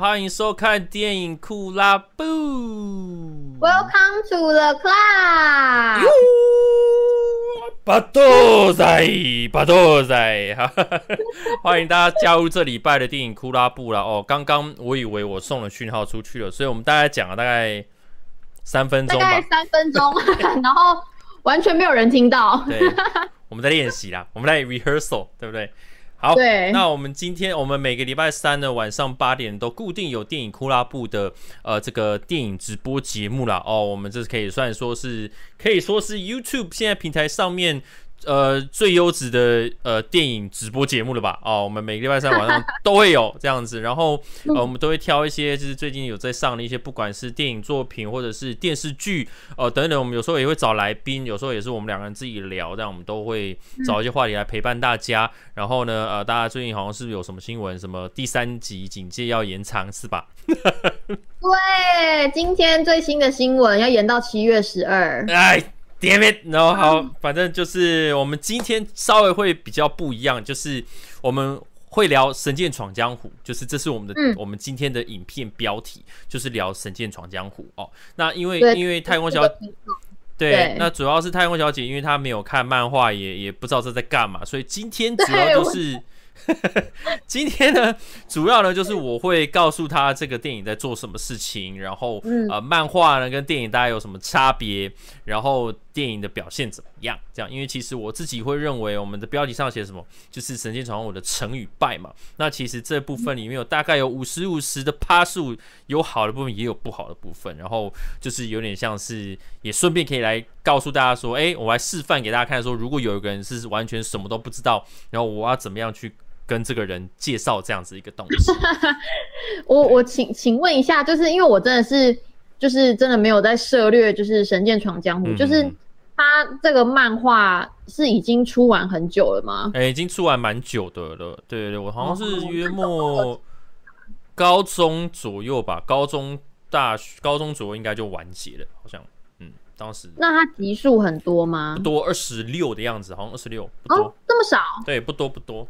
欢迎收看电影库拉布。Welcome to the club。巴多仔，巴多仔，哈，欢迎大家加入这礼拜的电影库拉布了哦。刚刚我以为我送了讯号出去了，所以我们大概讲了大概三分钟，大概三分钟，然后完全没有人听到。对，我们在练习啦，我们在 rehearsal，对不对？好，那我们今天我们每个礼拜三的晚上八点都固定有电影库拉部的呃这个电影直播节目啦。哦，我们这是可以算说是可以说是 YouTube 现在平台上面。呃，最优质的呃电影直播节目了吧？哦，我们每个礼拜三晚上都会有这样子，然后呃，我们都会挑一些就是最近有在上的一些，不管是电影作品或者是电视剧，呃等等，我们有时候也会找来宾，有时候也是我们两个人自己聊，这样我们都会找一些话题来陪伴大家。然后呢，呃，大家最近好像是有什么新闻？什么第三级警戒要延长是吧？对，今天最新的新闻要延到七月十二。哎。Damn it！然后好，反正就是我们今天稍微会比较不一样，就是我们会聊《神剑闯江湖》，就是这是我们的、嗯、我们今天的影片标题，就是聊《神剑闯江湖》哦。那因为因为太空小姐，对，那主要是太空小姐，因为她没有看漫画，也也不知道这在干嘛，所以今天主要就是。今天呢，主要呢就是我会告诉他这个电影在做什么事情，然后、嗯、呃，漫画呢跟电影大概有什么差别，然后电影的表现怎么样？这样，因为其实我自己会认为，我们的标题上写什么，就是《神剑闯江湖》的成与败嘛。那其实这部分里面有大概有五十五十的趴数，有好的部分，也有不好的部分。然后就是有点像是，也顺便可以来告诉大家说，哎，我来示范给大家看，说如果有一个人是完全什么都不知道，然后我要怎么样去。跟这个人介绍这样子一个东西，我我请请问一下，就是因为我真的是就是真的没有在涉略，就是《神剑闯江湖》嗯，就是他这个漫画是已经出完很久了吗？哎、欸，已经出完蛮久的了。对对对，我好像是约莫高中左右吧，高中大学高中左右应该就完结了，好像嗯，当时那他集数很多吗？不多，二十六的样子，好像二十六，不多，哦，这么少？对，不多不多。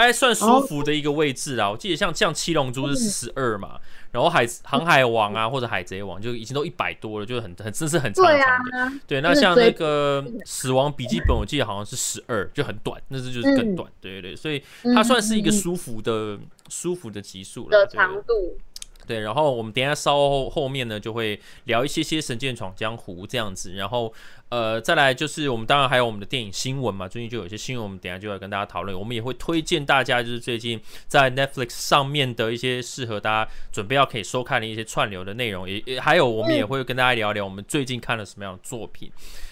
还算舒服的一个位置啊！我记得像像七龙珠是十二嘛，然后海航海王啊或者海贼王就已经都一百多了，就很很真是很长长的。对，那像那个死亡笔记本，我记得好像是十二，就很短，那是就是更短。对对对，所以它算是一个舒服的舒服的级数了。的长度。对，然后我们等一下稍后后面呢就会聊一些些《神剑闯江湖》这样子，然后呃再来就是我们当然还有我们的电影新闻嘛，最近就有些新闻，我们等下就会跟大家讨论。我们也会推荐大家就是最近在 Netflix 上面的一些适合大家准备要可以收看的一些串流的内容，也也还有我们也会跟大家聊一聊我们最近看了什么样的作品。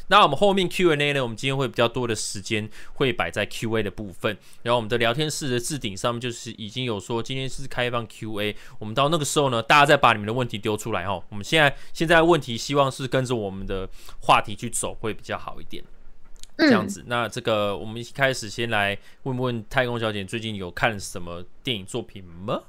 那我们后面 Q&A 呢？我们今天会比较多的时间会摆在 Q&A 的部分。然后我们的聊天室的置顶上面就是已经有说今天是开放 Q&A。我们到那个时候呢，大家再把你们的问题丢出来哦。我们现在现在问题希望是跟着我们的话题去走会比较好一点。这样子，那这个我们一开始先来问问太空小姐最近有看什么电影作品吗？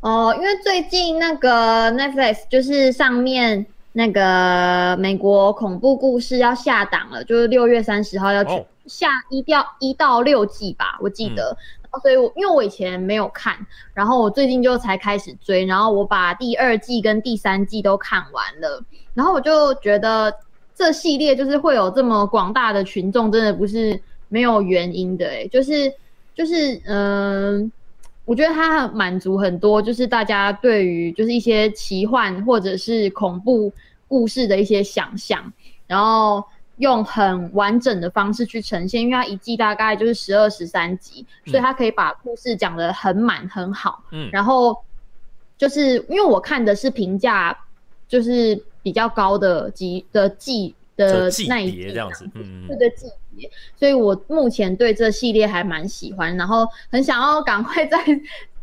哦，因为最近那个 Netflix 就是上面。那个美国恐怖故事要下档了，就是六月三十号要去下一掉一到六季吧，我记得。嗯、所以我因为我以前没有看，然后我最近就才开始追，然后我把第二季跟第三季都看完了，然后我就觉得这系列就是会有这么广大的群众，真的不是没有原因的，哎，就是就是嗯。呃我觉得它很满足很多，就是大家对于就是一些奇幻或者是恐怖故事的一些想象，然后用很完整的方式去呈现，因为它一季大概就是十二十三集，所以它可以把故事讲得很满很好。嗯，然后就是因为我看的是评价就是比较高的级的季的那一集这样子，嗯，对的季。所以，我目前对这系列还蛮喜欢，然后很想要赶快在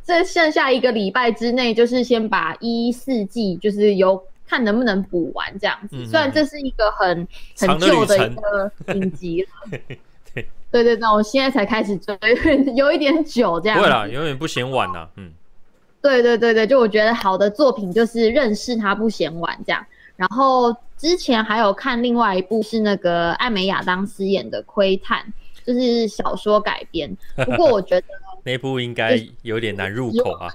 这剩下一个礼拜之内，就是先把一四季，就是有看能不能补完这样子。虽然这是一个很很旧的一个影集了，对对对，我现在才开始追，有一点久这样。对啦，永远不嫌晚呐，嗯，对对对对，就我觉得好的作品就是认识他不嫌晚这样，然后。之前还有看另外一部是那个艾美亚当斯演的《窥探》，就是小说改编。不过我觉得那部应该有点难入口啊。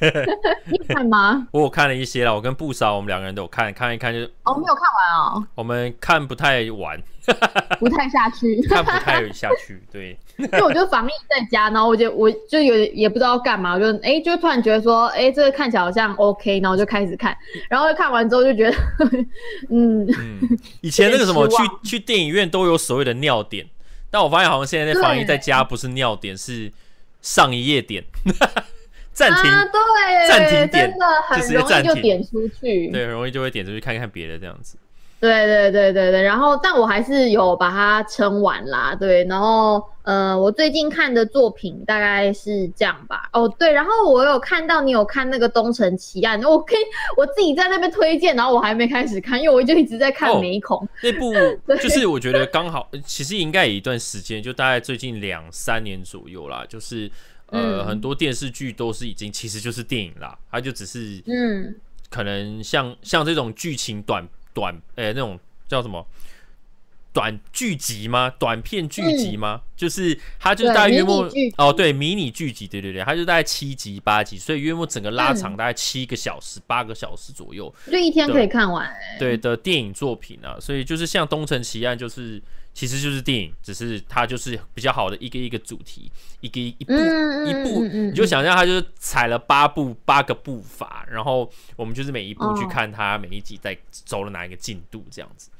你看吗？我有看了一些了，我跟布少我们两个人都有看，看一看就是哦，没有看完哦。我们看不太完，不太下去，看不太下去。对，因为我就防疫在家，然后我就我就有也不知道干嘛，我就哎、欸，就突然觉得说，哎、欸，这个看起来好像 OK，然后就开始看，然后看完之后就觉得，嗯嗯，以前那个什么去去电影院都有所谓的尿点。但我发现好像现在在防疫在家不是尿点，是上一页点，暂停，对，暂停点，真的很容易就点出去，对，很容易就会点出去看看别的这样子。对对对对对，然后但我还是有把它撑完啦，对，然后呃，我最近看的作品大概是这样吧。哦，对，然后我有看到你有看那个《东城奇案》，我可以我自己在那边推荐，然后我还没开始看，因为我就一直在看美恐、哦、那部，就是我觉得刚好，其实应该有一段时间，就大概最近两三年左右啦，就是呃、嗯、很多电视剧都是已经其实就是电影啦，它就只是嗯，可能像像这种剧情短。短诶、欸，那种叫什么短剧集吗？短片剧集吗？嗯、就是它就是大概约莫哦，对，迷你剧集，对对对，它就大概七集八集，所以约莫整个拉长大概七个小时、八、嗯、个小时左右，就一天可以看完、欸。对的电影作品啊，所以就是像《东城奇案》，就是其实就是电影，只是它就是比较好的一个一个主题，一个一部、嗯、一部，你就想象它就是踩了八步八个步伐，然后我们就是每一步去看它每一集在走了哪一个进度这样子。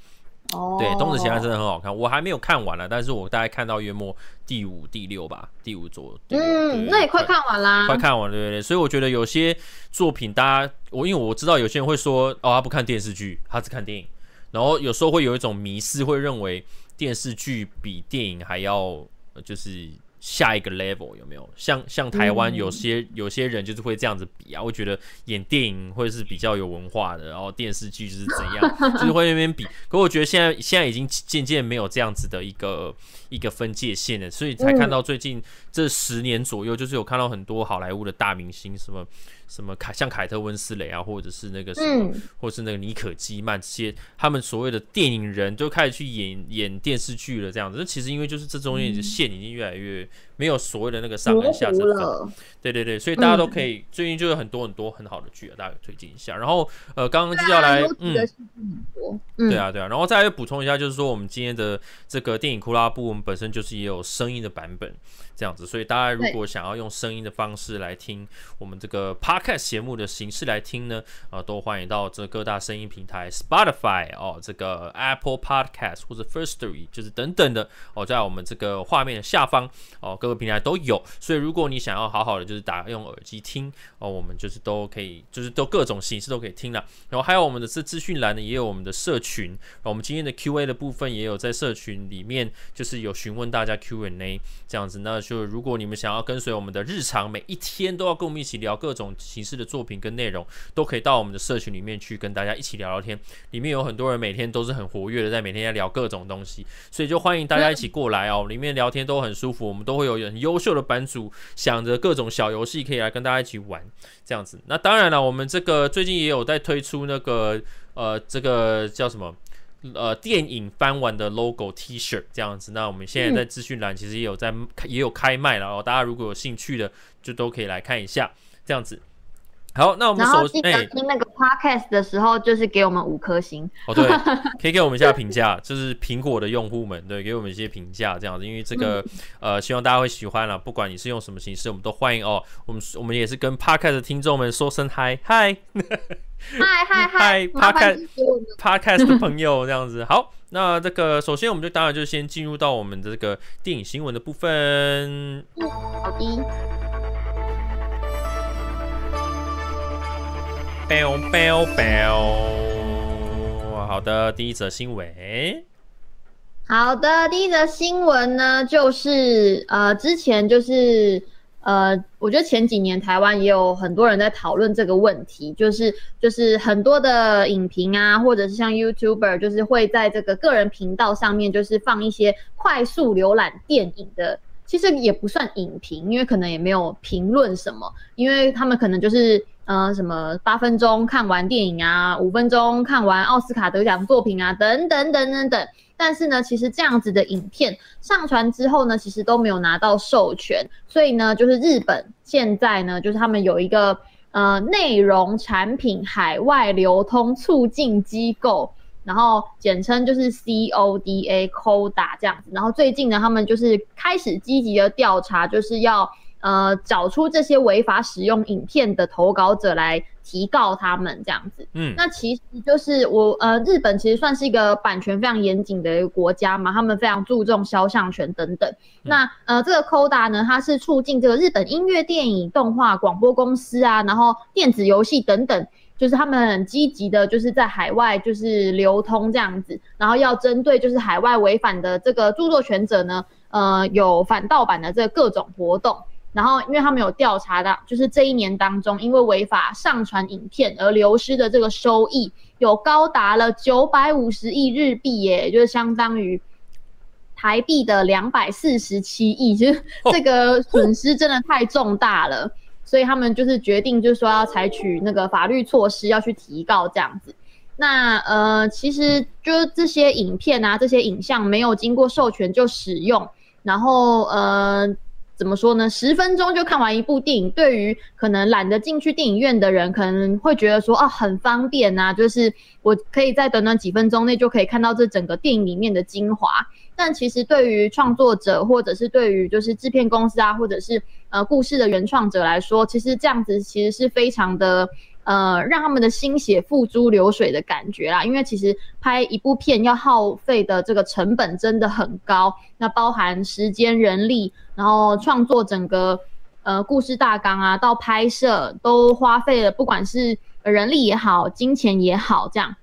哦，对，《东子奇案》真的很好看，我还没有看完了，但是我大概看到月末第五、第六吧，第五左右。嗯，那也快看完啦，快看完，对对对。所以我觉得有些作品，大家我因为我知道有些人会说，哦，他不看电视剧，他只看电影，然后有时候会有一种迷失，会认为。电视剧比电影还要，就是下一个 level 有没有？像像台湾有些、嗯、有些人就是会这样子比啊，会觉得演电影会是比较有文化的，然后电视剧就是怎样，就是会那边比。可我觉得现在现在已经渐渐没有这样子的一个一个分界线了，所以才看到最近这十年左右，就是有看到很多好莱坞的大明星什么。什么凯像凯特温斯雷啊，或者是那个什么，嗯、或者是那个尼可基曼这些，他们所谓的电影人就开始去演演电视剧了，这样子。那其实因为就是这中间的线已经越来越没有所谓的那个上跟下之分，对对对，所以大家都可以、嗯、最近就有很多很多很好的剧啊，大家推荐一下。然后呃，刚刚就要来，嗯，对啊对啊，然后再来补充一下，就是说我们今天的这个电影库拉布，我们本身就是也有声音的版本。这样子，所以大家如果想要用声音的方式来听我们这个 podcast 节目的形式来听呢，啊，都欢迎到这各大声音平台，Spotify 哦，这个 Apple Podcast 或者 Firstory，就是等等的哦，在我们这个画面的下方哦，各个平台都有。所以如果你想要好好的就是打用耳机听哦，我们就是都可以，就是都各种形式都可以听了。然后还有我们的这资讯栏呢，也有我们的社群，我们今天的 Q&A 的部分也有在社群里面，就是有询问大家 Q&A 这样子那。就如果你们想要跟随我们的日常，每一天都要跟我们一起聊各种形式的作品跟内容，都可以到我们的社群里面去跟大家一起聊聊天。里面有很多人每天都是很活跃的，在每天在聊各种东西，所以就欢迎大家一起过来哦。里面聊天都很舒服，我们都会有很优秀的版主想着各种小游戏可以来跟大家一起玩，这样子。那当然了，我们这个最近也有在推出那个呃，这个叫什么？呃，电影翻完的 logo T 恤这样子，那我们现在在资讯栏其实也有在也有开卖了哦，大家如果有兴趣的，就都可以来看一下这样子。好，那我们首先听那个 podcast 的时候，就是给我们五颗星哦，对，可以给我们一下评价，就是苹果的用户们，对，给我们一些评价这样子，因为这个、嗯、呃，希望大家会喜欢了，不管你是用什么形式，我们都欢迎哦。我们我们也是跟 podcast 的听众们说声嗨 嗨嗨嗨嗨，podcast podcast 的朋友这样子。好，那这个首先我们就当然就先进入到我们的这个电影新闻的部分。嗯，好的。Bell bell bell，好的，第一则新闻。好的，第一则新闻呢，就是呃，之前就是呃，我觉得前几年台湾也有很多人在讨论这个问题，就是就是很多的影评啊，或者是像 YouTuber，就是会在这个个人频道上面，就是放一些快速浏览电影的，其实也不算影评，因为可能也没有评论什么，因为他们可能就是。呃，什么八分钟看完电影啊，五分钟看完奥斯卡得奖作品啊，等等等等等。但是呢，其实这样子的影片上传之后呢，其实都没有拿到授权，所以呢，就是日本现在呢，就是他们有一个呃内容产品海外流通促进机构。然后简称就是 CODA CODA 这样子，然后最近呢，他们就是开始积极的调查，就是要呃找出这些违法使用影片的投稿者来提告他们这样子。嗯，那其实就是我呃日本其实算是一个版权非常严谨的一个国家嘛，他们非常注重肖像权等等。嗯、那呃这个 CODA 呢，它是促进这个日本音乐、电影、动画、广播公司啊，然后电子游戏等等。就是他们很积极的，就是在海外就是流通这样子，然后要针对就是海外违反的这个著作权者呢，呃，有反盗版的这个各种活动，然后因为他们有调查到，就是这一年当中，因为违法上传影片而流失的这个收益，有高达了九百五十亿日币耶，就是相当于台币的两百四十七亿，就是这个损失真的太重大了。所以他们就是决定，就是说要采取那个法律措施，要去提告这样子。那呃，其实就是这些影片啊，这些影像没有经过授权就使用，然后呃，怎么说呢？十分钟就看完一部电影，对于可能懒得进去电影院的人，可能会觉得说哦，很方便啊，就是我可以在短短几分钟内就可以看到这整个电影里面的精华。但其实对于创作者，或者是对于就是制片公司啊，或者是呃故事的原创者来说，其实这样子其实是非常的呃让他们的心血付诸流水的感觉啦。因为其实拍一部片要耗费的这个成本真的很高，那包含时间、人力，然后创作整个呃故事大纲啊，到拍摄都花费了，不管是人力也好，金钱也好，这样。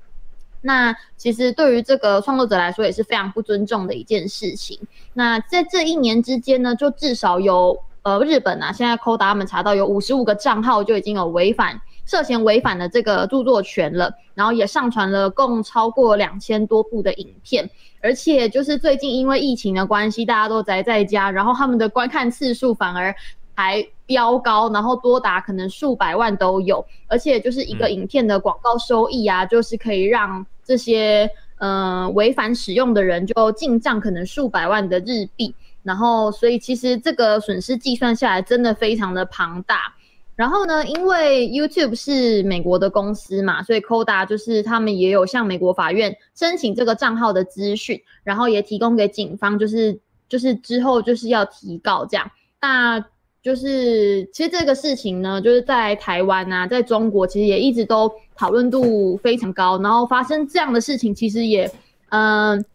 那其实对于这个创作者来说也是非常不尊重的一件事情。那在这一年之间呢，就至少有呃日本啊，现在 CODA 他们查到有五十五个账号就已经有违反涉嫌违反了这个著作权了，然后也上传了共超过两千多部的影片，而且就是最近因为疫情的关系，大家都宅在家，然后他们的观看次数反而还飙高，然后多达可能数百万都有，而且就是一个影片的广告收益啊，就是可以让这些呃违反使用的人就进账可能数百万的日币，然后所以其实这个损失计算下来真的非常的庞大。然后呢，因为 YouTube 是美国的公司嘛，所以 CODA 就是他们也有向美国法院申请这个账号的资讯，然后也提供给警方，就是就是之后就是要提告这样。那就是其实这个事情呢，就是在台湾啊，在中国其实也一直都讨论度非常高。然后发生这样的事情，其实也，嗯、呃，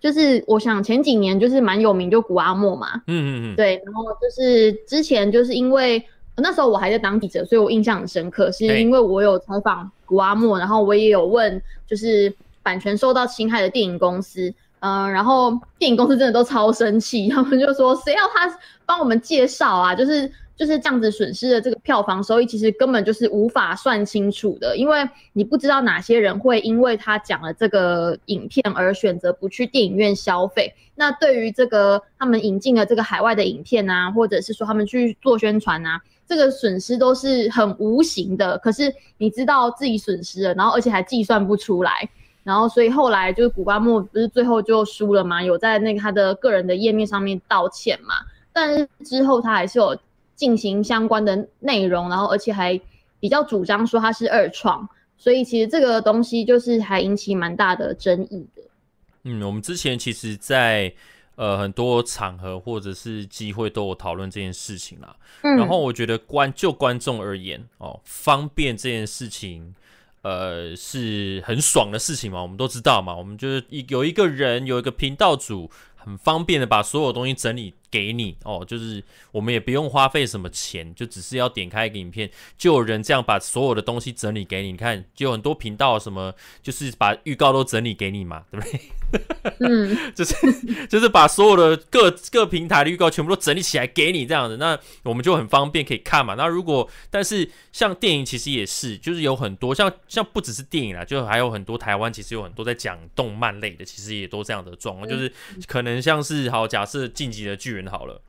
就是我想前几年就是蛮有名，就古阿莫嘛，嗯嗯嗯，对。然后就是之前就是因为那时候我还在当记者，所以我印象很深刻，是因为我有采访古阿莫，然后我也有问，就是版权受到侵害的电影公司。嗯，然后电影公司真的都超生气，他们就说谁要他帮我们介绍啊？就是就是这样子损失的这个票房收益，其实根本就是无法算清楚的，因为你不知道哪些人会因为他讲了这个影片而选择不去电影院消费。那对于这个他们引进了这个海外的影片啊，或者是说他们去做宣传啊，这个损失都是很无形的。可是你知道自己损失了，然后而且还计算不出来。然后，所以后来就是古巴莫不是最后就输了嘛？有在那个他的个人的页面上面道歉嘛？但是之后他还是有进行相关的内容，然后而且还比较主张说他是二创，所以其实这个东西就是还引起蛮大的争议的。嗯，我们之前其实，在呃很多场合或者是机会都有讨论这件事情啦。嗯，然后我觉得观就观众而言哦，方便这件事情。呃，是很爽的事情嘛，我们都知道嘛，我们就是一有一个人有一个频道组，很方便的把所有东西整理给你哦，就是我们也不用花费什么钱，就只是要点开一个影片，就有人这样把所有的东西整理给你，你看，就有很多频道什么，就是把预告都整理给你嘛，对不对？嗯，就是就是把所有的各各平台的预告全部都整理起来给你这样子，那我们就很方便可以看嘛。那如果但是像电影其实也是，就是有很多像像不只是电影啦，就还有很多台湾其实有很多在讲动漫类的，其实也都这样的状况，就是可能像是好假设进击的巨人好了，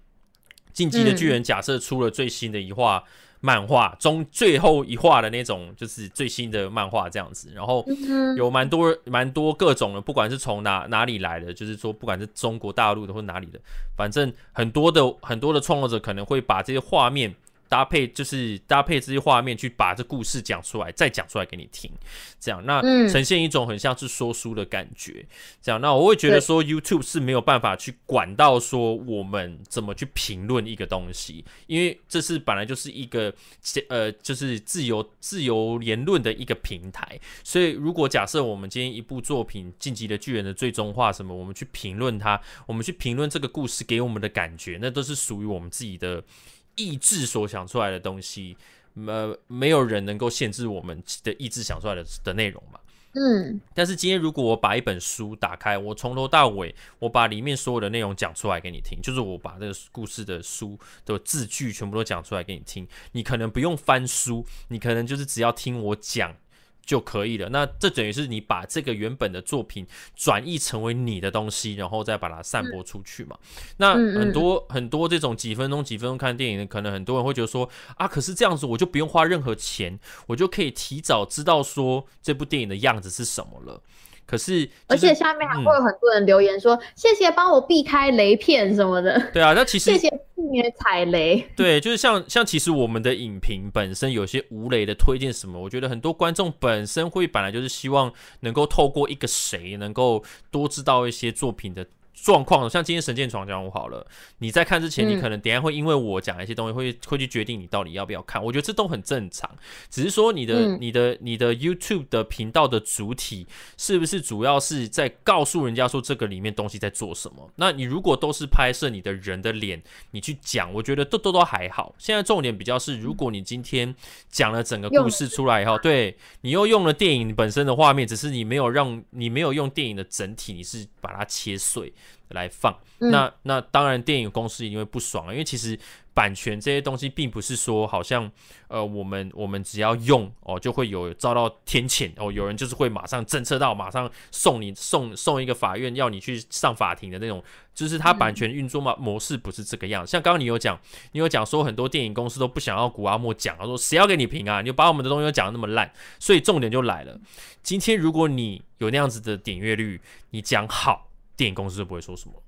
进击的巨人假设出了最新的一话。漫画中最后一话的那种，就是最新的漫画这样子。然后有蛮多蛮多各种的，不管是从哪哪里来的，就是说不管是中国大陆的或哪里的，反正很多的很多的创作者可能会把这些画面。搭配就是搭配这些画面去把这故事讲出来，再讲出来给你听，这样那呈现一种很像是说书的感觉。这样那我会觉得说 YouTube 是没有办法去管到说我们怎么去评论一个东西，因为这是本来就是一个呃就是自由自由言论的一个平台。所以如果假设我们今天一部作品《进击的巨人》的最终话什么，我们去评论它，我们去评论这个故事给我们的感觉，那都是属于我们自己的。意志所想出来的东西，呃，没有人能够限制我们的意志想出来的的内容嘛。嗯。但是今天如果我把一本书打开，我从头到尾，我把里面所有的内容讲出来给你听，就是我把这个故事的书的字句全部都讲出来给你听，你可能不用翻书，你可能就是只要听我讲。就可以了。那这等于是你把这个原本的作品转译成为你的东西，然后再把它散播出去嘛。那很多很多这种几分钟几分钟看电影的，可能很多人会觉得说啊，可是这样子我就不用花任何钱，我就可以提早知道说这部电影的样子是什么了。可是，就是，而且下面还会有很多人留言说：“嗯、谢谢帮我避开雷片什么的。”对啊，那其实 谢谢避免踩雷。对，就是像像其实我们的影评本身有些无雷的推荐什么，我觉得很多观众本身会本来就是希望能够透过一个谁能够多知道一些作品的。状况像今天《神剑闯江湖》好了，你在看之前，你可能等下会因为我讲一些东西，会会去决定你到底要不要看。我觉得这都很正常，只是说你的、嗯、你的、你的 YouTube 的频道的主体是不是主要是在告诉人家说这个里面东西在做什么？那你如果都是拍摄你的人的脸，你去讲，我觉得都都都还好。现在重点比较是，如果你今天讲了整个故事出来以后，对你又用了电影本身的画面，只是你没有让你没有用电影的整体，你是把它切碎。来放，那那当然，电影公司一定会不爽，因为其实版权这些东西，并不是说好像呃，我们我们只要用哦，就会有遭到天谴哦，有人就是会马上侦测到，马上送你送送一个法院，要你去上法庭的那种，就是它版权运作嘛模式不是这个样。像刚刚你有讲，你有讲说很多电影公司都不想要古阿莫讲，他说谁要给你评啊？你就把我们的东西都讲得那么烂，所以重点就来了。今天如果你有那样子的点阅率，你讲好。电影公司就不会说什么，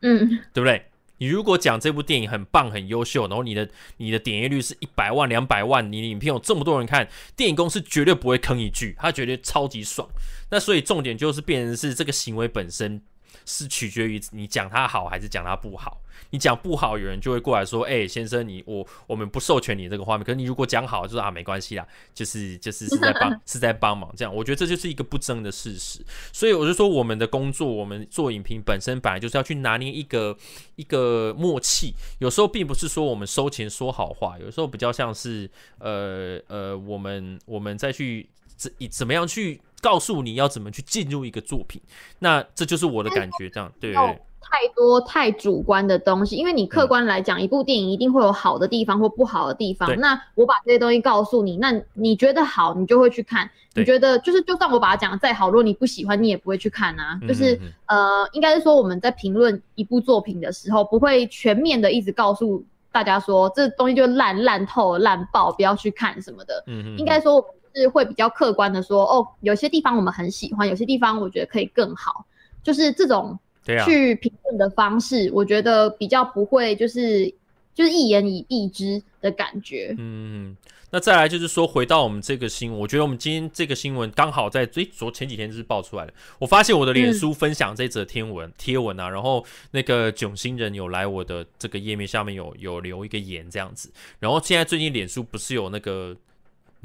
嗯，对不对？你如果讲这部电影很棒、很优秀，然后你的你的点阅率是一百万、两百万，你的影片有这么多人看，电影公司绝对不会吭一句，他绝对超级爽。那所以重点就是变成是这个行为本身。是取决于你讲他好还是讲他不好。你讲不好，有人就会过来说：“哎、先生，你我我们不授权你这个画面。”可是你如果讲好，就是啊，没关系啦，就是就是是在帮是在帮忙这样。我觉得这就是一个不争的事实。所以我就说，我们的工作，我们做影评本身本来就是要去拿捏一个一个默契。有时候并不是说我们收钱说好话，有时候比较像是呃呃，我们我们再去怎怎么样去。告诉你要怎么去进入一个作品，那这就是我的感觉，这样对？太多太主观的东西，因为你客观来讲，一部电影一定会有好的地方或不好的地方。嗯、那我把这些东西告诉你，那你觉得好，你就会去看；你觉得就是，就算我把它讲得再好，如果你不喜欢，你也不会去看啊。就是呃，应该是说我们在评论一部作品的时候，不会全面的一直告诉大家说这东西就烂烂透烂爆，不要去看什么的。嗯嗯，应该说。是会比较客观的说，哦，有些地方我们很喜欢，有些地方我觉得可以更好，就是这种去评论的方式，我觉得比较不会就是就是一言以蔽之的感觉。嗯，那再来就是说，回到我们这个新闻，我觉得我们今天这个新闻刚好在最昨前几天就是爆出来的。我发现我的脸书分享这则天文贴、嗯、文啊，然后那个囧星人有来我的这个页面下面有有留一个言这样子，然后现在最近脸书不是有那个。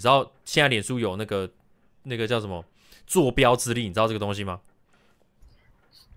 你知道现在脸书有那个那个叫什么坐标之力？你知道这个东西吗？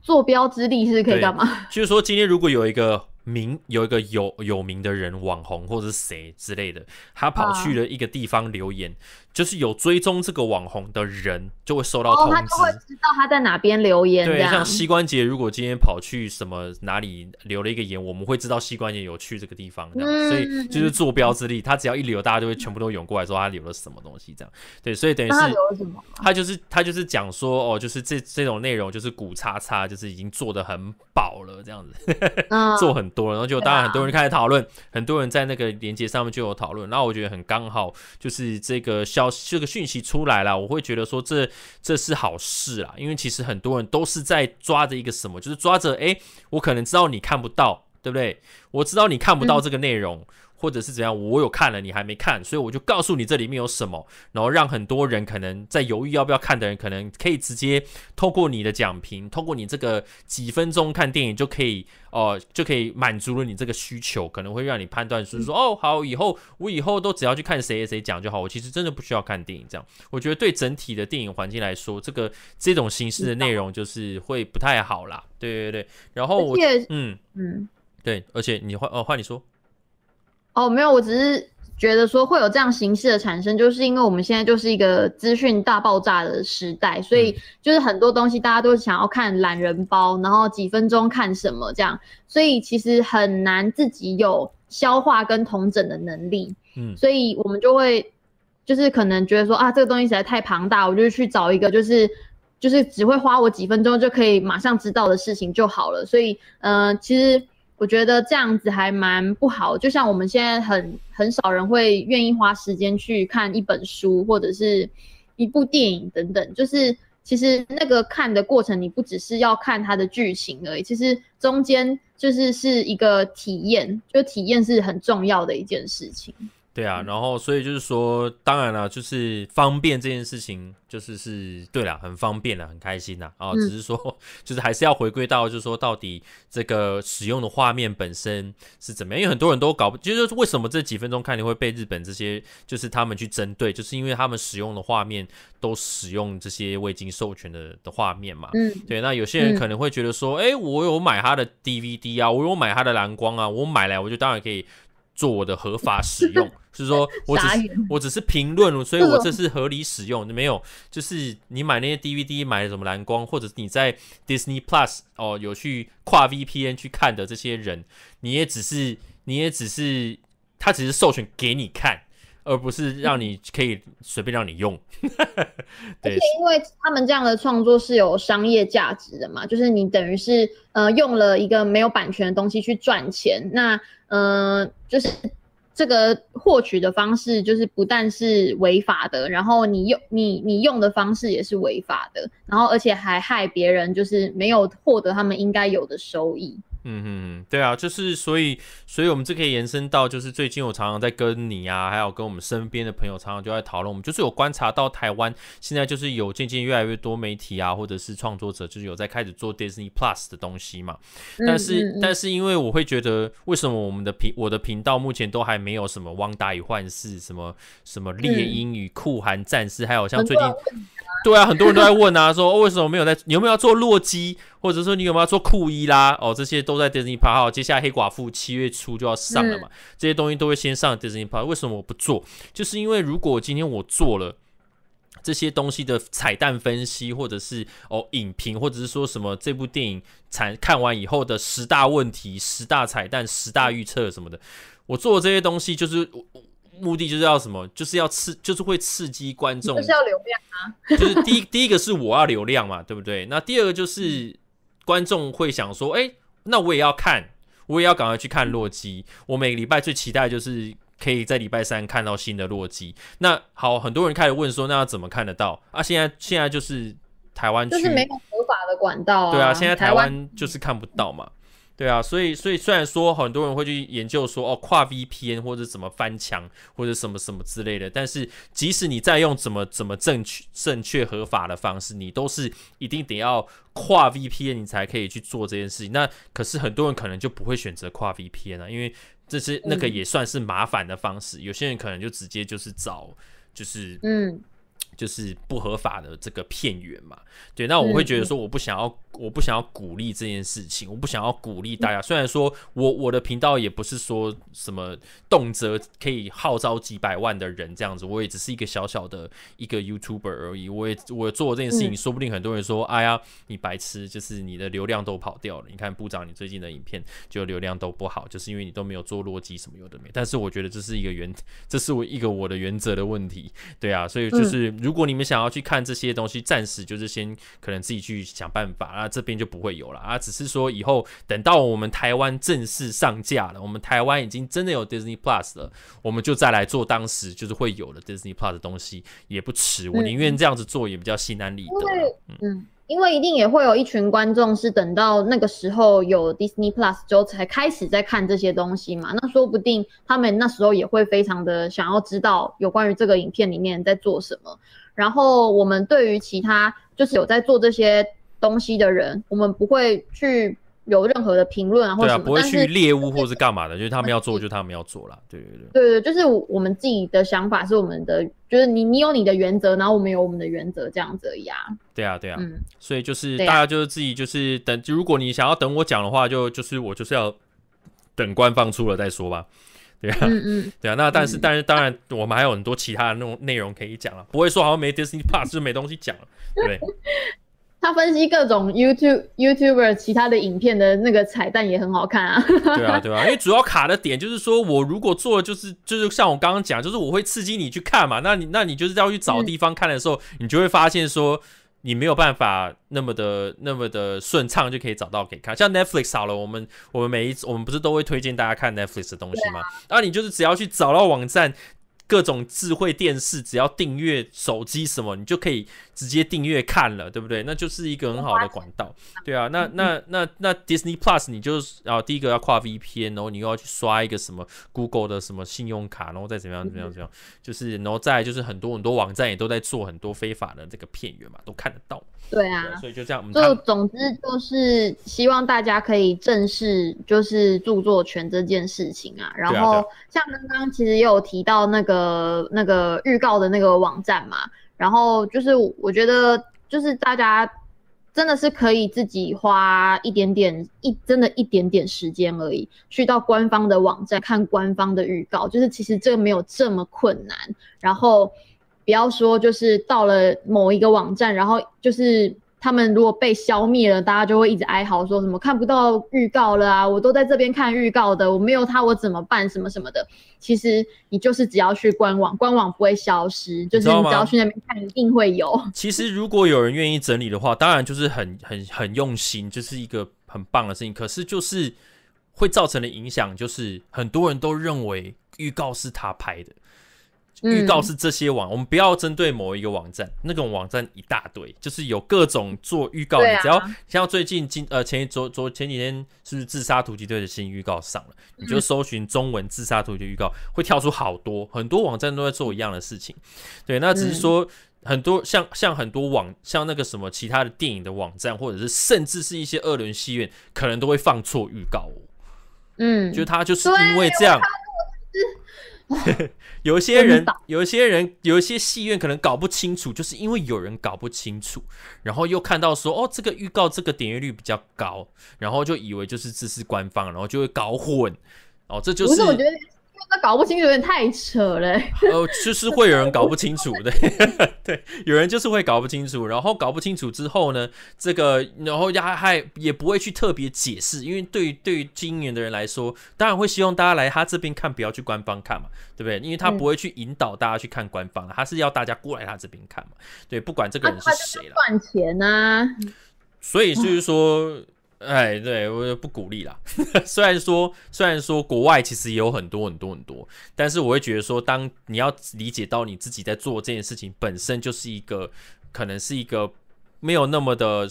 坐标之力是可以干嘛？就是说，今天如果有一个。名有一个有有名的人，网红或者是谁之类的，他跑去了一个地方留言，啊、就是有追踪这个网红的人就会收到通知，哦、他就会知道他在哪边留言。对，像膝关节，如果今天跑去什么哪里留了一个言，我们会知道膝关节有去这个地方，这样、嗯，所以就是坐标之力，他只要一留，大家就会全部都涌过来说他留了什么东西，这样。对，所以等于是他留了什么？他就是他就是讲说哦，就是这这种内容就是古叉叉，就是已经做的很饱了，这样子，嗯、做很。多了，然后就当然很多人开始讨论，很多人在那个连接上面就有讨论，然后我觉得很刚好，就是这个消息这个讯息出来了，我会觉得说这这是好事啦，因为其实很多人都是在抓着一个什么，就是抓着哎，我可能知道你看不到，对不对？我知道你看不到这个内容。嗯或者是怎样，我有看了，你还没看，所以我就告诉你这里面有什么，然后让很多人可能在犹豫要不要看的人，可能可以直接透过你的讲评，透过你这个几分钟看电影就可以，哦、呃，就可以满足了你这个需求，可能会让你判断是说，哦，好，以后我以后都只要去看谁谁讲就好，我其实真的不需要看电影。这样，我觉得对整体的电影环境来说，这个这种形式的内容就是会不太好啦。对对对，然后我，嗯嗯，对，而且你换哦换你说。哦，没有，我只是觉得说会有这样形式的产生，就是因为我们现在就是一个资讯大爆炸的时代，所以就是很多东西大家都想要看懒人包，然后几分钟看什么这样，所以其实很难自己有消化跟统整的能力。嗯，所以我们就会就是可能觉得说啊，这个东西实在太庞大，我就去找一个就是就是只会花我几分钟就可以马上知道的事情就好了。所以，呃，其实。我觉得这样子还蛮不好，就像我们现在很很少人会愿意花时间去看一本书或者是一部电影等等，就是其实那个看的过程，你不只是要看它的剧情而已，其实中间就是是一个体验，就体验是很重要的一件事情。对啊，然后所以就是说，当然了，就是方便这件事情，就是是对了，很方便了，很开心呐。啊，只是说，就是还是要回归到，就是说，到底这个使用的画面本身是怎么样？因为很多人都搞不，就是为什么这几分钟看你会被日本这些，就是他们去针对，就是因为他们使用的画面都使用这些未经授权的的画面嘛。嗯，对。那有些人可能会觉得说，哎，我有买他的 DVD 啊，我有买他的蓝光啊，我买来我就当然可以。做我的合法使用，是说 我只是我只是评论，所以我这是合理使用。没有，就是你买那些 DVD 买什么蓝光，或者是你在 Disney Plus 哦有去跨 VPN 去看的这些人，你也只是你也只是他只是授权给你看，而不是让你可以随便让你用。对，因为他们这样的创作是有商业价值的嘛，就是你等于是呃用了一个没有版权的东西去赚钱，那。嗯、呃，就是这个获取的方式，就是不但是违法的，然后你用你你用的方式也是违法的，然后而且还害别人，就是没有获得他们应该有的收益。嗯嗯，对啊，就是所以，所以我们这可以延伸到，就是最近我常常在跟你啊，还有跟我们身边的朋友，常常就在讨论，我们就是有观察到台湾现在就是有渐渐越来越多媒体啊，或者是创作者，就是有在开始做 Disney Plus 的东西嘛。但是，嗯嗯嗯，但是因为我会觉得，为什么我们的频我的频道目前都还没有什么汪达与幻视，什么什么猎鹰与酷寒战士，还有像最近。对啊，很多人都在问啊，说、哦、为什么没有在？你有没有要做洛基，或者说你有没有要做库伊啦？哦，这些都在 Disney Plus。好，接下来黑寡妇七月初就要上了嘛，嗯、这些东西都会先上 Disney Plus。为什么我不做？就是因为如果今天我做了这些东西的彩蛋分析，或者是哦影评，或者是说什么这部电影才看完以后的十大问题、十大彩蛋、十大预测什么的，我做的这些东西就是。目的就是要什么？就是要刺，就是会刺激观众，就是要流量啊。就是第一第一个是我要流量嘛，对不对？那第二个就是观众会想说，哎、欸，那我也要看，我也要赶快去看洛基。我每个礼拜最期待就是可以在礼拜三看到新的洛基。那好，很多人开始问说，那要怎么看得到啊？现在现在就是台湾就是没有合法的管道啊。对啊，现在台湾就是看不到嘛。对啊，所以所以虽然说很多人会去研究说哦跨 VPN 或者怎么翻墙或者什么什么之类的，但是即使你再用怎么怎么正确正确合法的方式，你都是一定得要跨 VPN 你才可以去做这件事情。那可是很多人可能就不会选择跨 VPN 啊，因为这是那个也算是麻烦的方式。有些人可能就直接就是找就是嗯。就是不合法的这个片源嘛，对，那我会觉得说，我不想要，我不想要鼓励这件事情，我不想要鼓励大家。虽然说我我的频道也不是说什么动辄可以号召几百万的人这样子，我也只是一个小小的一个 YouTuber 而已。我也我做这件事情，说不定很多人说，哎呀，你白痴，就是你的流量都跑掉了。你看部长，你最近的影片就流量都不好，就是因为你都没有做逻辑什么有的没。但是我觉得这是一个原，这是我一个我的原则的问题，对啊，所以就是。如果你们想要去看这些东西，暂时就是先可能自己去想办法啊，这边就不会有了啊。只是说以后等到我们台湾正式上架了，我们台湾已经真的有 Disney Plus 了，我们就再来做当时就是会有的 Disney Plus 的东西也不迟。我宁愿这样子做，也比较心安理得。嗯。嗯因为一定也会有一群观众是等到那个时候有 Disney Plus 之后才开始在看这些东西嘛，那说不定他们那时候也会非常的想要知道有关于这个影片里面在做什么。然后我们对于其他就是有在做这些东西的人，我们不会去。有任何的评论啊，或者什么，对啊，不会去猎物或是干嘛的，就是他们要做，就他们要做了，对对对，对对，就是我们自己的想法是我们的，就是你你有你的原则，然后我们有我们的原则，这样子而已啊。对啊，对啊，嗯，所以就是大家就是自己就是等，如果你想要等我讲的话，就就是我就是要等官方出了再说吧，对啊，嗯嗯，对啊，那但是但是当然我们还有很多其他的那种内容可以讲了，不会说好像没 Disney Plus 就没东西讲了，对不对？他分析各种 YouTube YouTuber 其他的影片的那个彩蛋也很好看啊。对啊，对啊，因为主要卡的点就是说，我如果做的就是就是像我刚刚讲，就是我会刺激你去看嘛。那你那你就是要去找地方看的时候，嗯、你就会发现说，你没有办法那么的那么的顺畅就可以找到可以看。像 Netflix 好了，我们我们每一次我们不是都会推荐大家看 Netflix 的东西吗？那、啊、你就是只要去找到网站。各种智慧电视，只要订阅手机什么，你就可以直接订阅看了，对不对？那就是一个很好的管道，对啊。那那那那 Disney Plus，你就是啊，第一个要跨 VPN，然后你又要去刷一个什么 Google 的什么信用卡，然后再怎么样怎么样怎么样，就是然后再就是很多很多网站也都在做很多非法的这个片源嘛，都看得到。对啊，所以就这样。就总之就是希望大家可以正视就是著作权这件事情啊。然后像刚刚其实也有提到那个那个预告的那个网站嘛，然后就是我觉得就是大家真的是可以自己花一点点一真的一点点时间而已，去到官方的网站看官方的预告，就是其实这个没有这么困难。然后。不要说，就是到了某一个网站，然后就是他们如果被消灭了，大家就会一直哀嚎，说什么看不到预告了啊！我都在这边看预告的，我没有他我怎么办？什么什么的。其实你就是只要去官网，官网不会消失，就是你只要去那边看，一定会有。其实如果有人愿意整理的话，当然就是很 很很用心，就是一个很棒的事情。可是就是会造成的影响，就是很多人都认为预告是他拍的。预告是这些网，嗯、我们不要针对某一个网站，那种网站一大堆，就是有各种做预告。你只要像最近今呃前一周昨前几天是不是自杀突击队的新预告上了？你就搜寻中文自杀突击预告，会跳出好多很多网站都在做一样的事情。对，那只是说很多像像很多网像那个什么其他的电影的网站，或者是甚至是一些二轮戏院，可能都会放错预告哦。嗯，就他就是因为这样。有些人，有些人，有一些戏院可能搞不清楚，就是因为有人搞不清楚，然后又看到说，哦，这个预告这个点阅率比较高，然后就以为就是这是官方，然后就会搞混，哦，这就是。那搞不清楚有点太扯了。呃，就是会有人搞不清楚的，对，有人就是会搞不清楚，然后搞不清楚之后呢，这个然后还还也不会去特别解释，因为对于对于经营的人来说，当然会希望大家来他这边看，不要去官方看嘛，对不对？因为他不会去引导大家去看官方，他是要大家过来他这边看嘛，对，不管这个人是谁了，赚钱啊，所以就是说。哎，对，我就不鼓励啦。虽然说，虽然说国外其实也有很多很多很多，但是我会觉得说，当你要理解到你自己在做这件事情本身就是一个，可能是一个没有那么的，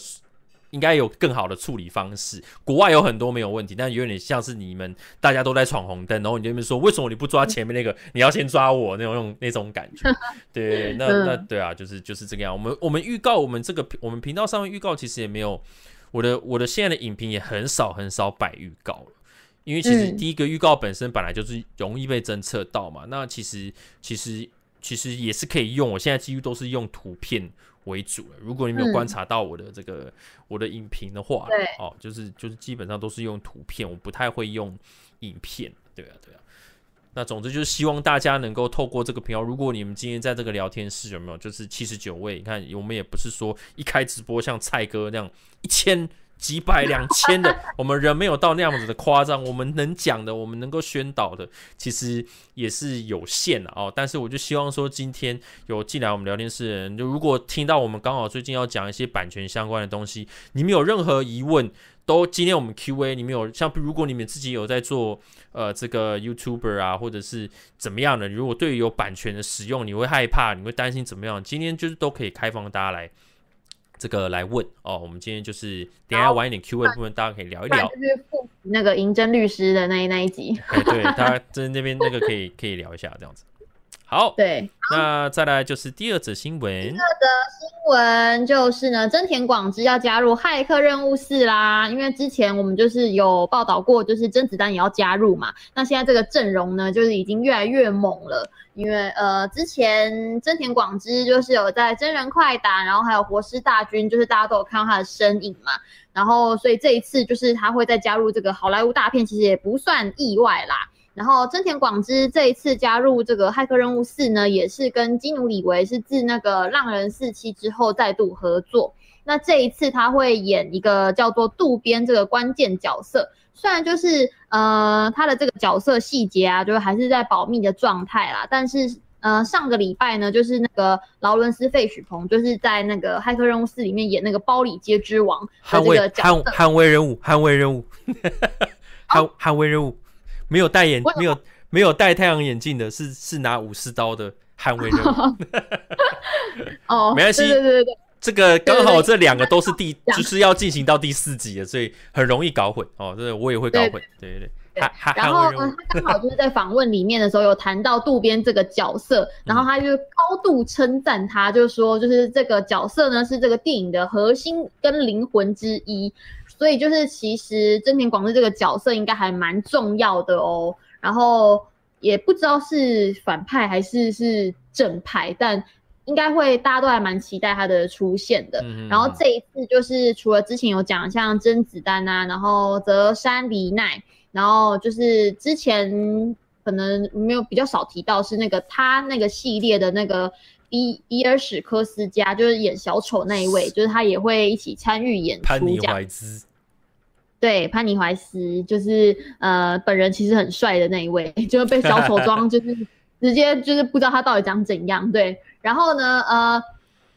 应该有更好的处理方式。国外有很多没有问题，但有点像是你们大家都在闯红灯，然后你就说，为什么你不抓前面那个？你要先抓我那种那种感觉。对，那那对啊，就是就是这个样。我们我们预告我们这个我们频道上面预告其实也没有。我的我的现在的影评也很少很少摆预告了，因为其实第一个预告本身本来就是容易被侦测到嘛。嗯、那其实其实其实也是可以用，我现在几乎都是用图片为主了。如果你没有观察到我的这个、嗯、我的影评的话，哦，就是就是基本上都是用图片，我不太会用影片。对啊，对啊。那总之就是希望大家能够透过这个频道，如果你们今天在这个聊天室有没有，就是七十九位，你看我们也不是说一开直播像蔡哥那样一千几百两千的，我们人没有到那样子的夸张。我们能讲的，我们能够宣导的，其实也是有限的哦。但是我就希望说，今天有进来我们聊天室的人，就如果听到我们刚好最近要讲一些版权相关的东西，你们有任何疑问，都今天我们 Q&A，你们有像如果你们自己有在做呃这个 YouTuber 啊，或者是怎么样的，如果对于有版权的使用，你会害怕，你会担心怎么样？今天就是都可以开放大家来。这个来问哦，我们今天就是等下晚一点 Q&A 部分，大家可以聊一聊。就是那个银针律师的那一那一集。哎，对，大家在那边那个可以可以聊一下这样子。好，对，那再来就是第二则新闻。第二则新闻就是呢，真田广之要加入骇客任务四啦。因为之前我们就是有报道过，就是甄子丹也要加入嘛。那现在这个阵容呢，就是已经越来越猛了。因为呃，之前真田广之就是有在真人快打，然后还有活尸大军，就是大家都有看到他的身影嘛。然后所以这一次就是他会再加入这个好莱坞大片，其实也不算意外啦。然后真田广之这一次加入这个骇客任务四呢，也是跟基努里维是自那个浪人四期之后再度合作。那这一次他会演一个叫做渡边这个关键角色。虽然就是呃他的这个角色细节啊，就是还是在保密的状态啦，但是呃上个礼拜呢，就是那个劳伦斯费许鹏就是在那个《骇客任务四》里面演那个包里街之王的这个角色，捍捍卫任务，捍卫任务，捍捍卫任务，没有戴眼没有没有戴太阳眼镜的是是拿武士刀的捍卫任务，哦，没关系，对对对对。这个刚好这两个都是第，就是要进行到第四集了，所以很容易搞混。哦。这个我也会搞混，对对对。然后呢，他刚好就是在访问里面的时候有谈到渡边这个角色，然后他就高度称赞他，就说就是这个角色呢是这个电影的核心跟灵魂之一，所以就是其实真田广志这个角色应该还蛮重要的哦。然后也不知道是反派还是是正派，但。应该会，大家都还蛮期待他的出现的。嗯、然后这一次就是除了之前有讲像甄子丹啊，然后泽山梨奈，然后就是之前可能没有比较少提到是那个他那个系列的那个伊伊尔史科斯加，就是演小丑那一位，就是他也会一起参与演出。潘尼怀兹。对，潘尼怀斯就是呃本人其实很帅的那一位，就是被小丑妆就是 直接就是不知道他到底长怎样。对。然后呢，呃，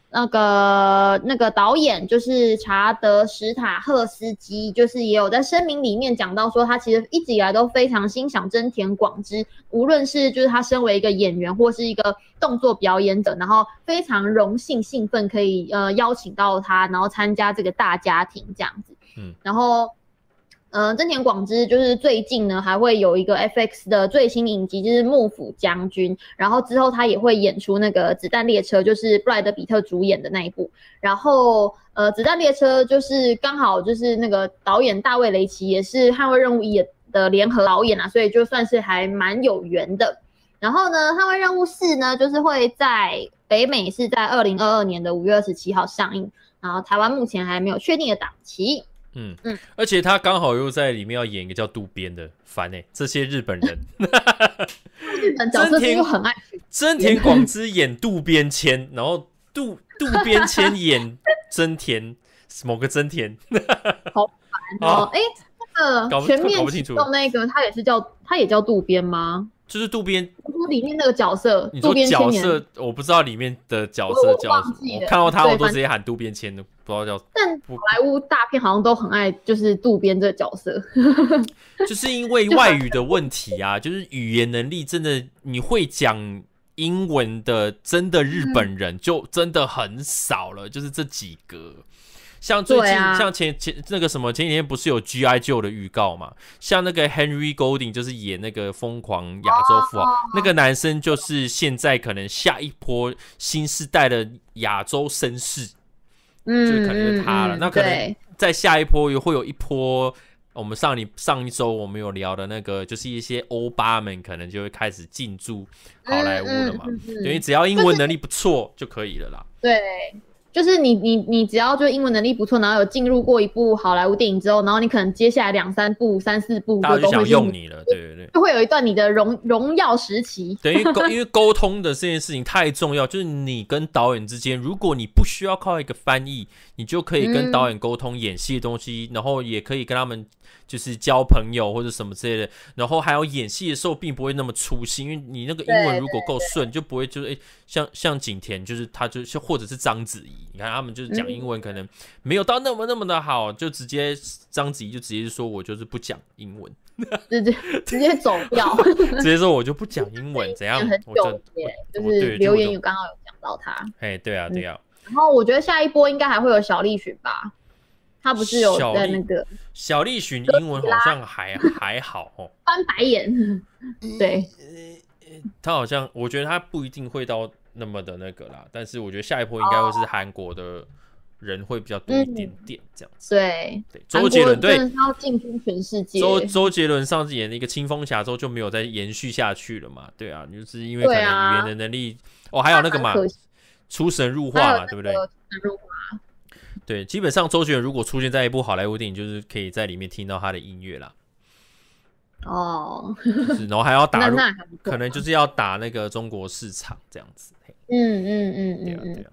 那个那个导演就是查德史塔赫斯基，就是也有在声明里面讲到说，他其实一直以来都非常欣赏真田广之，无论是就是他身为一个演员或是一个动作表演者，然后非常荣幸兴奋可以呃邀请到他，然后参加这个大家庭这样子，嗯，然后。嗯、呃，真田广之就是最近呢，还会有一个 FX 的最新影集，就是幕府将军。然后之后他也会演出那个子弹列车，就是布莱德彼特主演的那一部。然后呃，子弹列车就是刚好就是那个导演大卫雷奇也是捍卫任务一的联合导演啊，所以就算是还蛮有缘的。然后呢，捍卫任务四呢，就是会在北美是在二零二二年的五月二十七号上映，然后台湾目前还没有确定的档期。嗯。嗯，而且他刚好又在里面要演一个叫渡边的，烦哎、欸，这些日本人，日本 角色又很爱真田广之演渡边谦，然后渡渡边谦演真田某个真田，好烦哦，哎、欸，那个全面启动那个他也是叫他也叫渡边吗？就是渡边，里面那个角色，你说角色，我不知道里面的角色叫什么。看到他，我都直接喊渡边谦的，不知道叫。但好莱坞大片好像都很爱，就是渡边这个角色。就是因为外语的问题啊，就是语言能力真的，你会讲英文的，真的日本人就真的很少了，就是这几个。像最近，啊、像前前那个什么，前几天不是有 G.I. Joe 的预告嘛？像那个 Henry Golding 就是演那个疯狂亚洲富豪，哦，那个男生就是现在可能下一波新时代的亚洲绅士，嗯，就可能是他了，嗯。那可能在下一波又会有一波，我们上一上一周我们有聊的那个，就是一些欧巴们可能就会开始进驻好莱坞了嘛。因为只要英文能力不错就可以了啦。对。就是你你你只要就英文能力不错，然后有进入过一部好莱坞电影之后，然后你可能接下来两三部、三四部大家就想用你了，对对对，就会有一段你的荣荣耀时期。等于沟因为沟通的这件事情太重要，就是你跟导演之间，如果你不需要靠一个翻译，你就可以跟导演沟通演戏的东西，嗯、然后也可以跟他们。就是交朋友或者什么之类的，然后还有演戏的时候并不会那么粗心，因为你那个英文如果够顺，就不会就是诶，像像景甜，就是他就是或者是章子怡，你看他们就是讲英文可能没有到那么那么的好，就直接章子怡就直接说我就是不讲英文，直接 直接走掉，直接说我就不讲英文，怎样？很久就是留言有刚好有讲到他，哎，对啊，对啊。然后我觉得下一波应该还会有小栗旬吧。他不是有在那个小栗旬英文好像还还好哦，翻白眼。对，他好像我觉得他不一定会到那么的那个啦，但是我觉得下一波应该会是韩国的人会比较多一点点这样子。对对，周杰伦对，要进军全世界。周周杰伦上次演那个青风侠之后就没有再延续下去了嘛？对啊，就是因为可能语言的能力哦，还有那个嘛，出神入化嘛，对不对？对，基本上周杰伦如果出现在一部好莱坞电影，就是可以在里面听到他的音乐啦。哦，然后还要打入，可能就是要打那个中国市场这样子。嗯嗯嗯嗯嗯。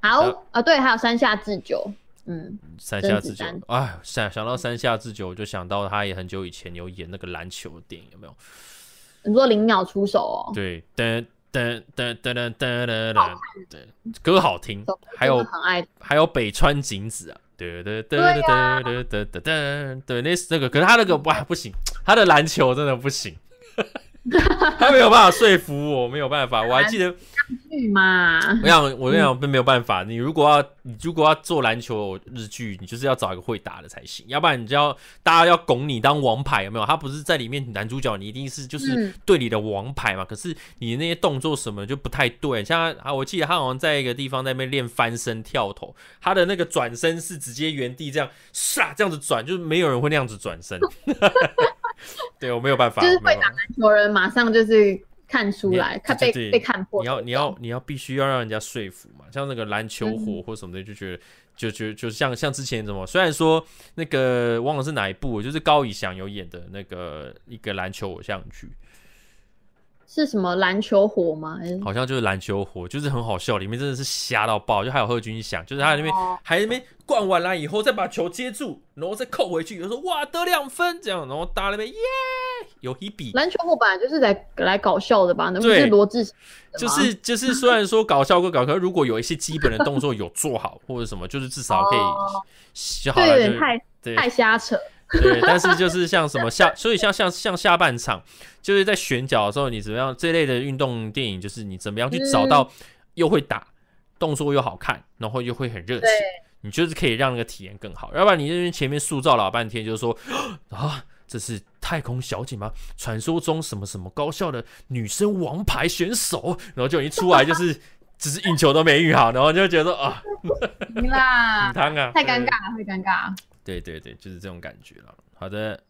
好啊，对，还有山下智久。嗯，山下智久。哎，想想到山下智久，我就想到他也很久以前有演那个篮球的电影，有没有？你说零秒出手哦。对，噔噔噔噔噔噔噔，对，歌好听，还有还有北川景子啊，对对对对对对对对，对，那那个，可是他那个哇不行，他的篮球真的不行。他没有办法说服我，没有办法。我还记得 剧嘛，我想，我跟你讲，并没有办法。你如果要，你如果要做篮球日剧，你就是要找一个会打的才行，要不然你就要大家要拱你当王牌，有没有？他不是在里面男主角，你一定是就是队里的王牌嘛。可是你那些动作什么就不太对，像啊，我记得他好像在一个地方在那边练翻身跳投，他的那个转身是直接原地这样唰这样子转，就是没有人会那样子转身。对，我没有办法，就是会打篮球人马上就是看出来，看被被看破。你要你要你要必须要让人家说服嘛，像那个篮球火或什么的，就觉得就就就像像之前怎么，虽然说那个忘了是哪一部，就是高以翔有演的那个一个篮球偶像剧。是什么篮球火吗？好像就是篮球火，就是很好笑，里面真的是瞎到爆，就还有贺军翔，就是他那边、哦、还那边灌完篮以后再把球接住，然后再扣回去，就说哇得两分这样，然后大家那边耶有一笔。篮球火本来就是来来搞笑的吧？那不是罗志祥，就是就是虽然说搞笑归搞笑，可是如果有一些基本的动作有做好或者什么，就是至少可以就好了，就太对太瞎扯。对，但是就是像什么下，所以像像像下半场，就是在选角的时候，你怎么样这类的运动电影，就是你怎么样去找到又会打，动作又好看，然后又会很热情，你就是可以让那个体验更好。要不然你这边前面塑造老半天，就是说啊，这是太空小姐吗？传说中什么什么高校的女生王牌选手，然后就一出来就是 只是运球都没运好，然后就觉得啊，赢啦，汤啊，太尴尬了，会尴尬。对对对，就是这种感觉了。好的，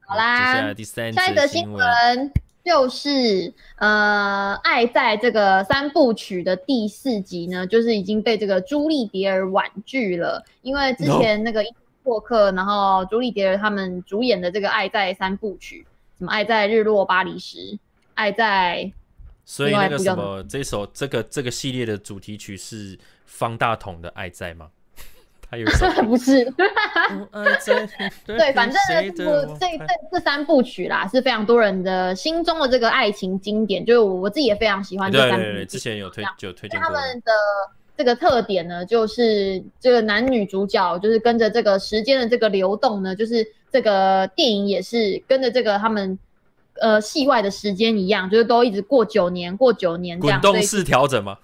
好啦，接下来第三则新闻就是呃，《爱在》这个三部曲的第四集呢，就是已经被这个朱莉·迪尔婉拒了，因为之前那个伊霍克，No. 然后朱莉·迪尔他们主演的这个《爱在》三部曲，什么《爱在日落巴黎时》，《爱在》，所以那个什么，这首这个这个系列的主题曲是方大同的《爱在》吗？不是，对，反正呢，这部这这这三部曲啦，是非常多人的心中的这个爱情经典，就是我自己也非常喜欢这三部曲。之前有推就推荐。他们的这个特点呢，就是这个男女主角就是跟着这个时间的这个流动呢，就是这个电影也是跟着这个他们呃戏外的时间一样，就是都一直过九年，过九年这样。滚动式调整吗？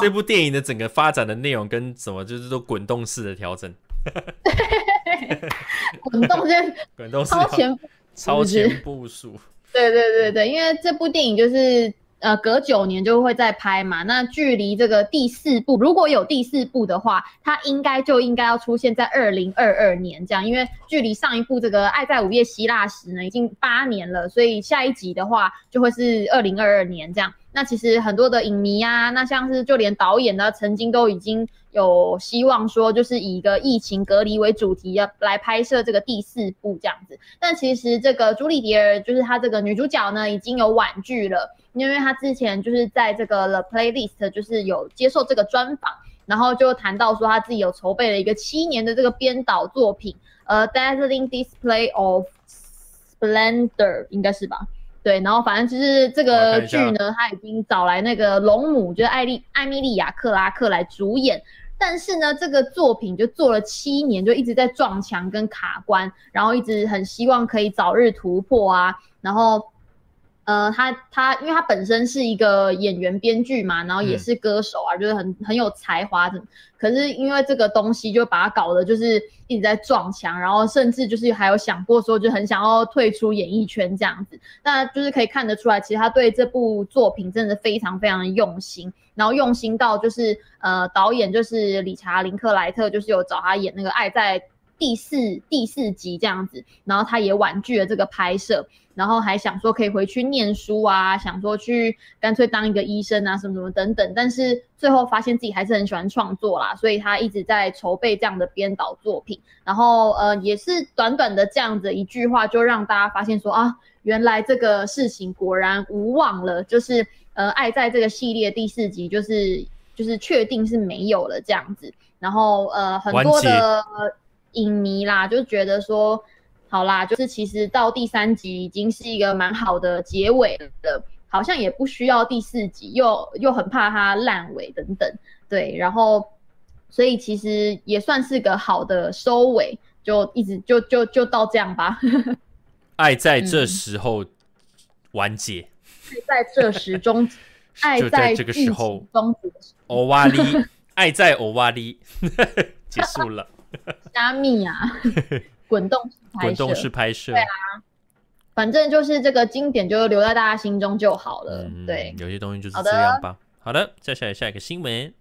这部电影的整个发展的内容跟什么就是说滚动式的调整，滚动式，滚动式超前超前部署。对对对对，因为这部电影就是呃隔九年就会再拍嘛，那距离这个第四部如果有第四部的话，它应该就应该要出现在二零二二年这样，因为距离上一部这个《爱在午夜希腊时》呢已经八年了，所以下一集的话就会是二零二二年这样。那其实很多的影迷啊，那像是就连导演呢，曾经都已经有希望说，就是以一个疫情隔离为主题要来拍摄这个第四部这样子。但其实这个朱莉迪尔就是她这个女主角呢，已经有婉拒了，因为她之前就是在这个 The Playlist 就是有接受这个专访，然后就谈到说她自己有筹备了一个七年的这个编导作品，呃，Dazzling Display of Splendor 应该是吧？对，然后反正就是这个剧呢，他已经找来那个龙母，就是艾丽艾米莉亚克拉克来主演。但是呢，这个作品就做了七年，就一直在撞墙跟卡关，然后一直很希望可以早日突破啊，然后。呃，他他，因为他本身是一个演员编剧嘛，然后也是歌手啊，嗯、就是很很有才华的。可是因为这个东西，就把他搞得就是一直在撞墙，然后甚至就是还有想过说，就很想要退出演艺圈这样子。那就是可以看得出来，其实他对这部作品真的非常非常的用心，然后用心到就是呃，导演就是理查林克莱特，就是有找他演那个《爱在》。第四第四集这样子，然后他也婉拒了这个拍摄，然后还想说可以回去念书啊，想说去干脆当一个医生啊，什么什么等等，但是最后发现自己还是很喜欢创作啦，所以他一直在筹备这样的编导作品，然后呃也是短短的这样子一句话，就让大家发现说啊，原来这个事情果然无望了，就是呃爱在这个系列第四集就是就是确定是没有了这样子，然后呃很多的。影迷啦，就觉得说，好啦，就是其实到第三集已经是一个蛮好的结尾了，好像也不需要第四集，又又很怕它烂尾等等，对，然后所以其实也算是个好的收尾，就一直就就就到这样吧。爱在这时候完结，爱在这时终，爱在这个时候终结，欧瓦里，爱在欧瓦里结束了。加密啊，滚动式拍摄，滚动式拍摄，对啊，反正就是这个经典，就留在大家心中就好了。嗯、对，有些东西就是这样吧。好的，再下来下一个新闻，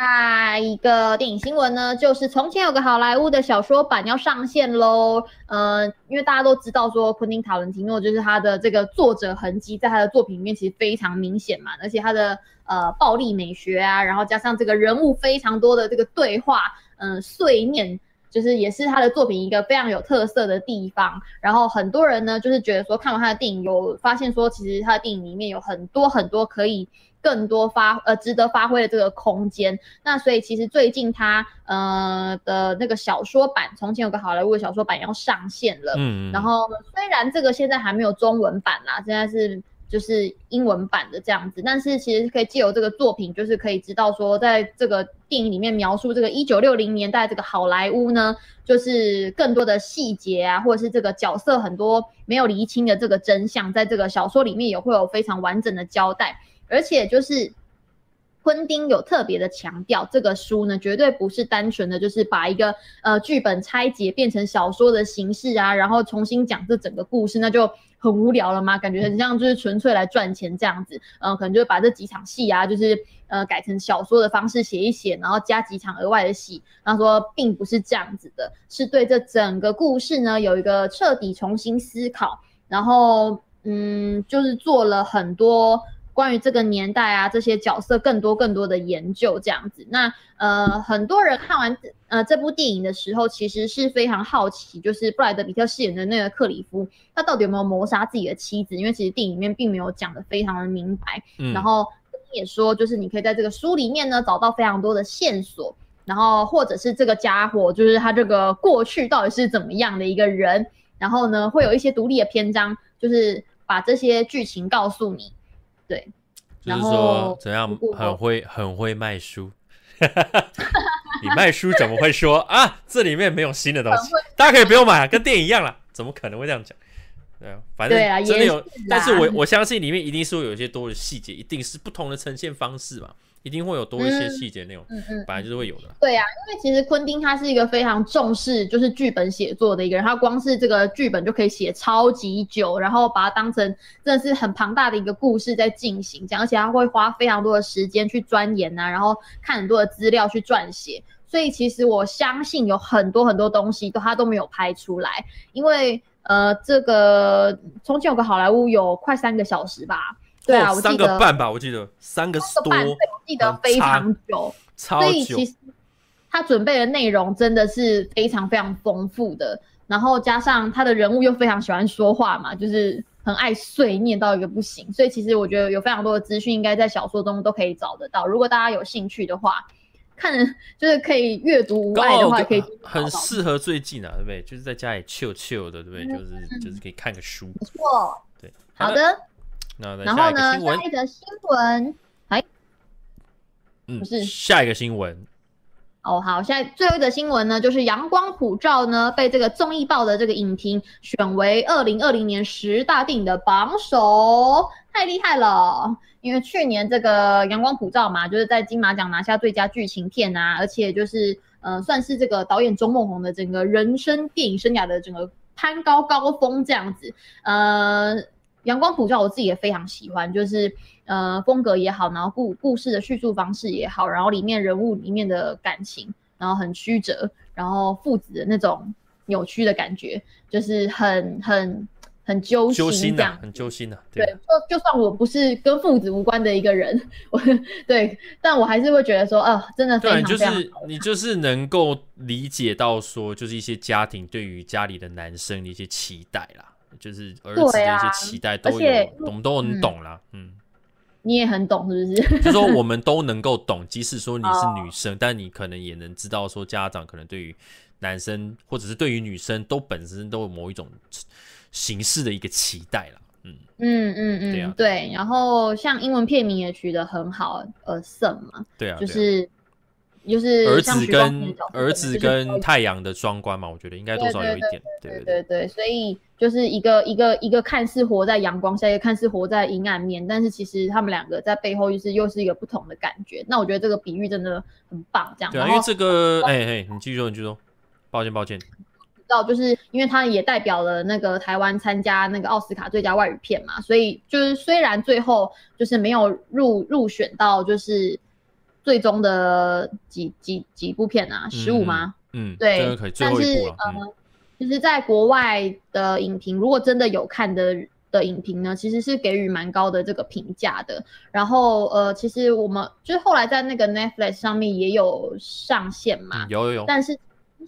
下一个电影新闻呢，就是从前有个好莱坞的小说版要上线喽。嗯、呃，因为大家都知道说，昆汀·塔伦提诺就是他的这个作者痕迹，在他的作品里面其实非常明显嘛，而且他的呃暴力美学啊，然后加上这个人物非常多的这个对话。嗯，碎念就是也是他的作品一个非常有特色的地方。然后很多人呢，就是觉得说看完他的电影，有发现说，其实他的电影里面有很多很多可以更多发呃值得发挥的这个空间。那所以其实最近他呃的那个小说版，从前有个好莱坞的小说版要上线了。嗯，然后虽然这个现在还没有中文版啦，现在是。就是英文版的这样子，但是其实可以借由这个作品，就是可以知道说，在这个电影里面描述这个一九六零年代这个好莱坞呢，就是更多的细节啊，或者是这个角色很多没有厘清的这个真相，在这个小说里面也会有非常完整的交代，而且就是。昆汀有特别的强调，这个书呢，绝对不是单纯的就是把一个呃剧本拆解变成小说的形式啊，然后重新讲这整个故事，那就很无聊了吗？感觉很像就是纯粹来赚钱这样子，嗯、呃，可能就把这几场戏啊，就是呃改成小说的方式写一写，然后加几场额外的戏。他说并不是这样子的，是对这整个故事呢有一个彻底重新思考，然后嗯，就是做了很多。关于这个年代啊，这些角色更多更多的研究这样子。那呃，很多人看完呃这部电影的时候，其实是非常好奇，就是布莱德比特饰演的那个克里夫，他到底有没有谋杀自己的妻子？因为其实电影里面并没有讲的非常的明白。嗯。然后也说，就是你可以在这个书里面呢找到非常多的线索，然后或者是这个家伙，就是他这个过去到底是怎么样的一个人，然后呢会有一些独立的篇章，就是把这些剧情告诉你。对，就是说怎样很会很会卖书，你卖书怎么会说啊？这里面没有新的东西，大家可以不用买，跟电影一样了，怎么可能会这样讲？对啊，反正真的有，是但是我我相信里面一定是会有一些多的细节，一定是不同的呈现方式嘛。一定会有多一些细节内容，嗯嗯，本来就是会有的。对啊，因为其实昆汀他是一个非常重视就是剧本写作的一个人，他光是这个剧本就可以写超级久，然后把它当成真的是很庞大的一个故事在进行，这样，而且他会花非常多的时间去钻研啊，然后看很多的资料去撰写，所以其实我相信有很多很多东西都他都没有拍出来，因为呃，这个从前有个好莱坞有快三个小时吧。对啊，哦、三个半吧，我记得三个多，半我记得非常久，超久。所以其实他准备的内容真的是非常非常丰富的，然后加上他的人物又非常喜欢说话嘛，就是很爱碎念到一个不行，所以其实我觉得有非常多的资讯应该在小说中都可以找得到。如果大家有兴趣的话，看就是可以阅读无碍的话，可以很适合最近啊，对不对？就是在家里 chill chill 的，对不对？嗯、就是就是可以看个书，不错。对，好的。那然后呢，下一个新闻，哎，嗯，不是下一个新闻。哦，好，现在最后一个新闻呢，就是《阳光普照》呢被这个综艺报的这个影评选为二零二零年十大电影的榜首，太厉害了！因为去年这个《阳光普照》嘛，就是在金马奖拿下最佳剧情片啊，而且就是呃，算是这个导演钟孟宏的整个人生电影生涯的整个攀高高峰这样子，呃。阳光普照，我自己也非常喜欢，就是呃风格也好，然后故故事的叙述方式也好，然后里面人物里面的感情，然后很曲折，然后父子的那种扭曲的感觉，就是很很很揪心，揪心这样，很揪心的。对，就就算我不是跟父子无关的一个人，我对，但我还是会觉得说，呃，真的非常非常好。就是你就是能够理解到说，就是一些家庭对于家里的男生的一些期待啦。就是儿子的一些期待都有，啊、我们都很懂啦。嗯，你也很懂是不是？就是说我们都能够懂，即使说你是女生，但你可能也能知道说家长可能对于男生或者是对于女生都本身都有某一种形式的一个期待啦。嗯嗯嗯嗯，对啊，对。然后像英文片名也取得很好，呃，Son 嘛，对啊，就是。就是儿子跟儿子跟太阳的双关嘛，我觉得应该多少有一点，对对对对，所以就是一个一个一个看似活在阳光下，一个看似活在阴暗面，但是其实他们两个在背后就是又是一个不同的感觉。那我觉得这个比喻真的很棒，这样。对啊，因为这个，哎哎，你继续说，你继续说，抱歉抱歉。知道，就是因为他也代表了那个台湾参加那个奥斯卡最佳外语片嘛，所以就是虽然最后就是没有入入选到，就是。最终的几几几部片啊？十五吗？嗯，对，但是呃，其实，在国外的影评，如果真的有看的的影评呢，其实是给予蛮高的这个评价的。然后呃，其实我们就是后来在那个 Netflix 上面也有上线嘛，有有有。但是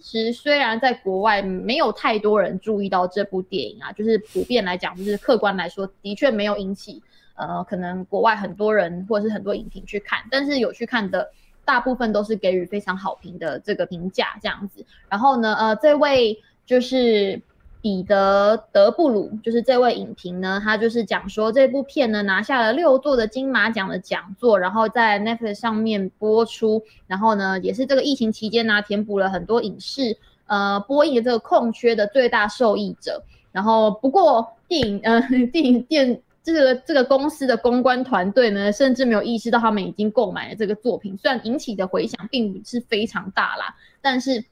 其实虽然在国外没有太多人注意到这部电影啊，就是普遍来讲，就是客观来说，的确没有引起。呃，可能国外很多人或者是很多影评去看，但是有去看的大部分都是给予非常好评的这个评价这样子。然后呢，呃，这位就是彼得·德布鲁，就是这位影评呢，他就是讲说这部片呢拿下了六座的金马奖的讲座，然后在 Netflix 上面播出，然后呢也是这个疫情期间呢填补了很多影视呃播映的这个空缺的最大受益者。然后不过电影呃 电影电。这个这个公司的公关团队呢，甚至没有意识到他们已经购买了这个作品。虽然引起的回响并不是非常大啦，但是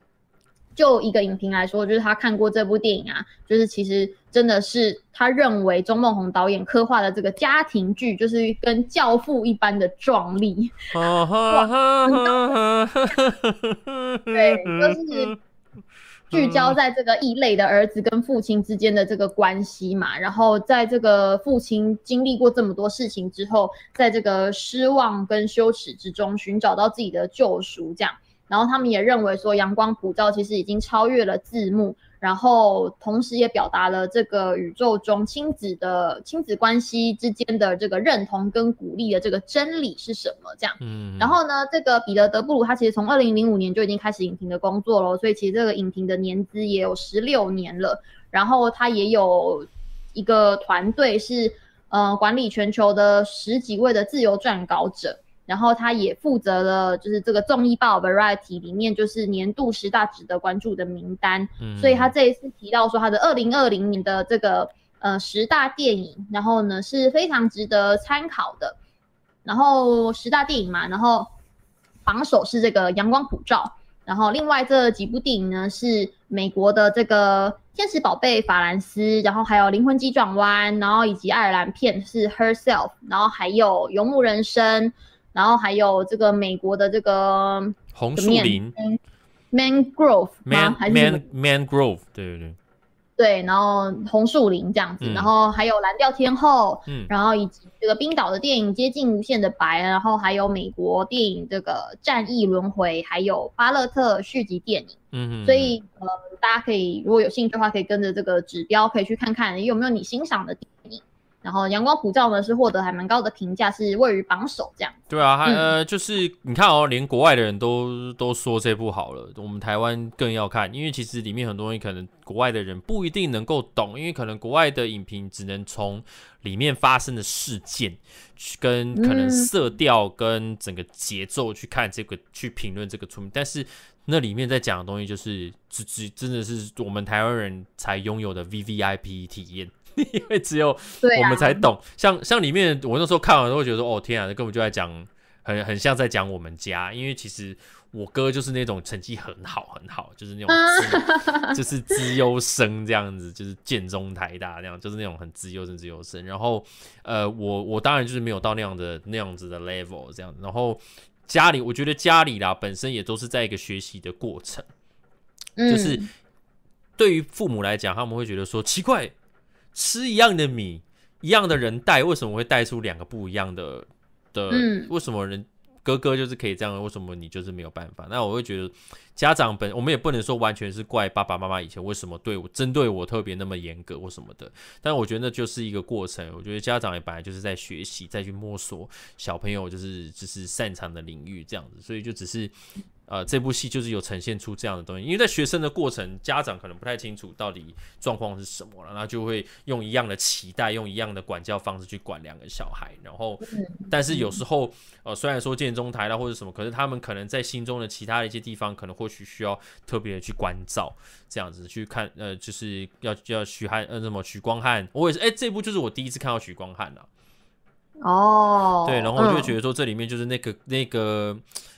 就一个影评来说，就是他看过这部电影啊，就是其实真的是他认为钟孟宏导演刻画的这个家庭剧，就是跟教父一般的壮丽。对，就是。聚焦在这个异类的儿子跟父亲之间的这个关系嘛，然后在这个父亲经历过这么多事情之后，在这个失望跟羞耻之中寻找到自己的救赎，这样，然后他们也认为说，阳光普照其实已经超越了字幕。然后，同时也表达了这个宇宙中亲子的亲子关系之间的这个认同跟鼓励的这个真理是什么？这样。嗯。然后呢，这个彼得·德布鲁他其实从二零零五年就已经开始影评的工作了，所以其实这个影评的年资也有十六年了。然后他也有一个团队是呃管理全球的十几位的自由撰稿者。然后他也负责了，就是这个综艺报 Variety 里面就是年度十大值得关注的名单。嗯，所以他这一次提到说他的二零二零年的这个呃十大电影，然后呢是非常值得参考的。然后十大电影嘛，然后榜首是这个阳光普照，然后另外这几部电影呢是美国的这个天使宝贝法兰斯，然后还有灵魂急转弯，然后以及爱尔兰片是 Herself，然后还有游牧人生。然后还有这个美国的这个红树林，Mangrove Man, 吗还是 Man Mangrove？对对对。对，然后红树林这样子，嗯、然后还有蓝调天后，嗯，然后以及这个冰岛的电影《接近无限的白》，然后还有美国电影这个《战役轮回》，还有巴勒特续集电影，嗯嗯，所以呃，大家可以如果有兴趣的话，可以跟着这个指标，可以去看看有没有你欣赏的电影。然后阳光普照呢是获得还蛮高的评价，是位于榜首这样。对啊，还、嗯、呃就是你看哦，连国外的人都都说这部好了，我们台湾更要看，因为其实里面很多东西可能国外的人不一定能够懂，因为可能国外的影评只能从里面发生的事件去，跟可能色调跟整个节奏去看这个，嗯、去评论这个出名，但是那里面在讲的东西就是只只真的是我们台湾人才拥有的 VVIP 体验。因为只有我们才懂，啊、像像里面我那时候看完都会觉得说，哦天啊，这根本就在讲，很很像在讲我们家。因为其实我哥就是那种成绩很好很好，就是那种就是资优生这样子，就是建中台大那样，就是那种很资优生资优生。然后呃，我我当然就是没有到那样的那样子的 level 这样。然后家里我觉得家里啦本身也都是在一个学习的过程，就是对于父母来讲，他们会觉得说奇怪。吃一样的米，一样的人带，为什么会带出两个不一样的的？嗯、为什么人哥哥就是可以这样？为什么你就是没有办法？那我会觉得家长本我们也不能说完全是怪爸爸妈妈以前为什么对我针对我特别那么严格或什么的。但我觉得那就是一个过程。我觉得家长也本来就是在学习，再去摸索小朋友就是就是擅长的领域这样子，所以就只是。呃，这部戏就是有呈现出这样的东西，因为在学生的过程，家长可能不太清楚到底状况是什么了，那就会用一样的期待，用一样的管教方式去管两个小孩，然后，但是有时候，呃，虽然说建中台啦或者什么，可是他们可能在心中的其他的一些地方，可能或许需要特别的去关照，这样子去看，呃，就是要要许汉，呃，什么许光汉，我也是，哎，这部就是我第一次看到许光汉了，哦，对，然后我就觉得说这里面就是那个那个。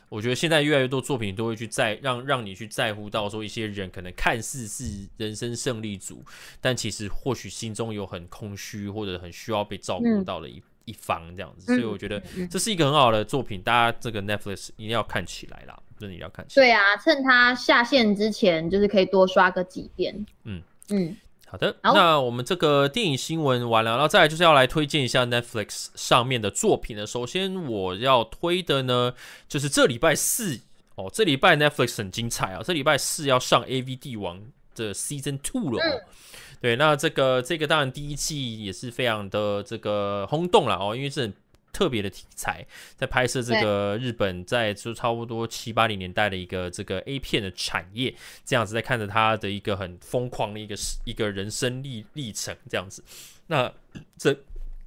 我觉得现在越来越多作品都会去在让让你去在乎到说一些人可能看似是人生胜利组，但其实或许心中有很空虚或者很需要被照顾到的一、嗯、一方这样子，所以我觉得这是一个很好的作品，大家这个 Netflix 一定要看起来啦，真的一定要看。对啊，趁它下线之前，就是可以多刷个几遍。嗯嗯。嗯好的，那我们这个电影新闻完了，然后再来就是要来推荐一下 Netflix 上面的作品了。首先我要推的呢，就是这礼拜四哦，这礼拜 Netflix 很精彩啊，这礼拜四要上 AV 帝王的 Season Two 了。嗯、对，那这个这个当然第一季也是非常的这个轰动了哦，因为是很。特别的题材，在拍摄这个日本在就差不多七八零年代的一个这个 A 片的产业，这样子在看着他的一个很疯狂的一个一个人生历历程，这样子。那 这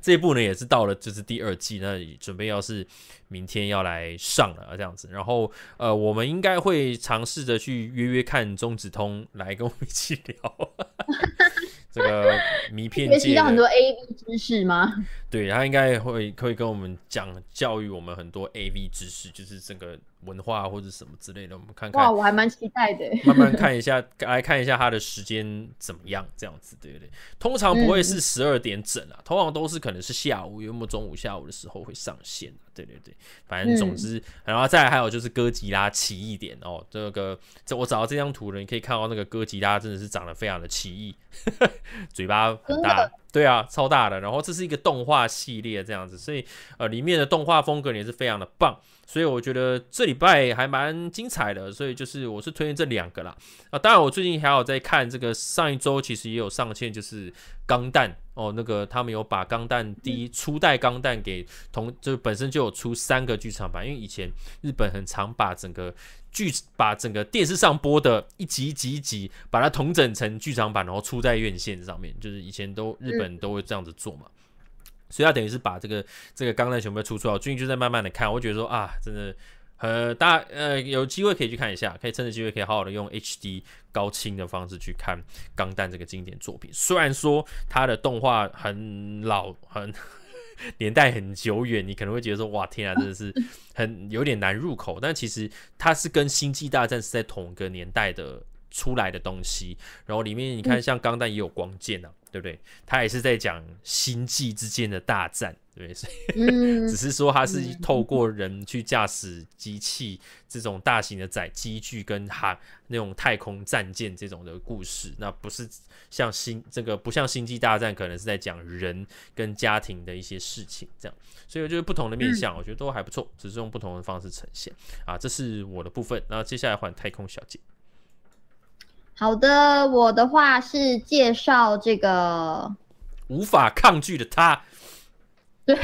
这一部呢，也是到了就是第二季，那准备要是明天要来上了这样子。然后呃，我们应该会尝试着去约约看中子通来跟我们一起聊。这个迷片界学习到很多 AV 知识吗？对，他应该会会跟我们讲教育我们很多 AV 知识，就是这个文化或者什么之类的。我们看看，哇，我还蛮期待的。慢慢看一下，来看一下他的时间怎么样，这样子对不对？通常不会是十二点整啊，嗯、通常都是可能是下午，有没有中午、下午的时候会上线。对对对，反正总之，嗯、然后再来还有就是哥吉拉奇异点哦，这个这我找到这张图了，你可以看到那个哥吉拉真的是长得非常的奇异，嘴巴很大，对啊，超大的。然后这是一个动画系列这样子，所以呃里面的动画风格也是非常的棒，所以我觉得这礼拜还蛮精彩的，所以就是我是推荐这两个啦。啊，当然我最近还有在看这个上一周其实也有上线，就是。钢弹哦，那个他们有把钢弹第一初代钢弹给同，就是本身就有出三个剧场版，因为以前日本很常把整个剧把整个电视上播的一集一集一集，把它统整成剧场版，然后出在院线上面，就是以前都日本都会这样子做嘛，所以他等于是把这个这个钢弹全部出出来，最近就在慢慢的看，我觉得说啊，真的。呃，大家呃有机会可以去看一下，可以趁着机会可以好好的用 HD 高清的方式去看《钢弹》这个经典作品。虽然说它的动画很老，很 年代很久远，你可能会觉得说哇天啊，真的是 很有点难入口。但其实它是跟《星际大战》是在同一个年代的出来的东西。然后里面你看，像钢弹也有光剑啊，对不对？他也是在讲星际之间的大战，对不对？所以 只是说他是透过人去驾驶机器这种大型的载机具跟航那种太空战舰这种的故事，那不是像星这个不像星际大战，可能是在讲人跟家庭的一些事情这样。所以我觉得不同的面向，我觉得都还不错，只是用不同的方式呈现啊。这是我的部分，那接下来换太空小姐。好的，我的话是介绍这个无法抗拒的他。对，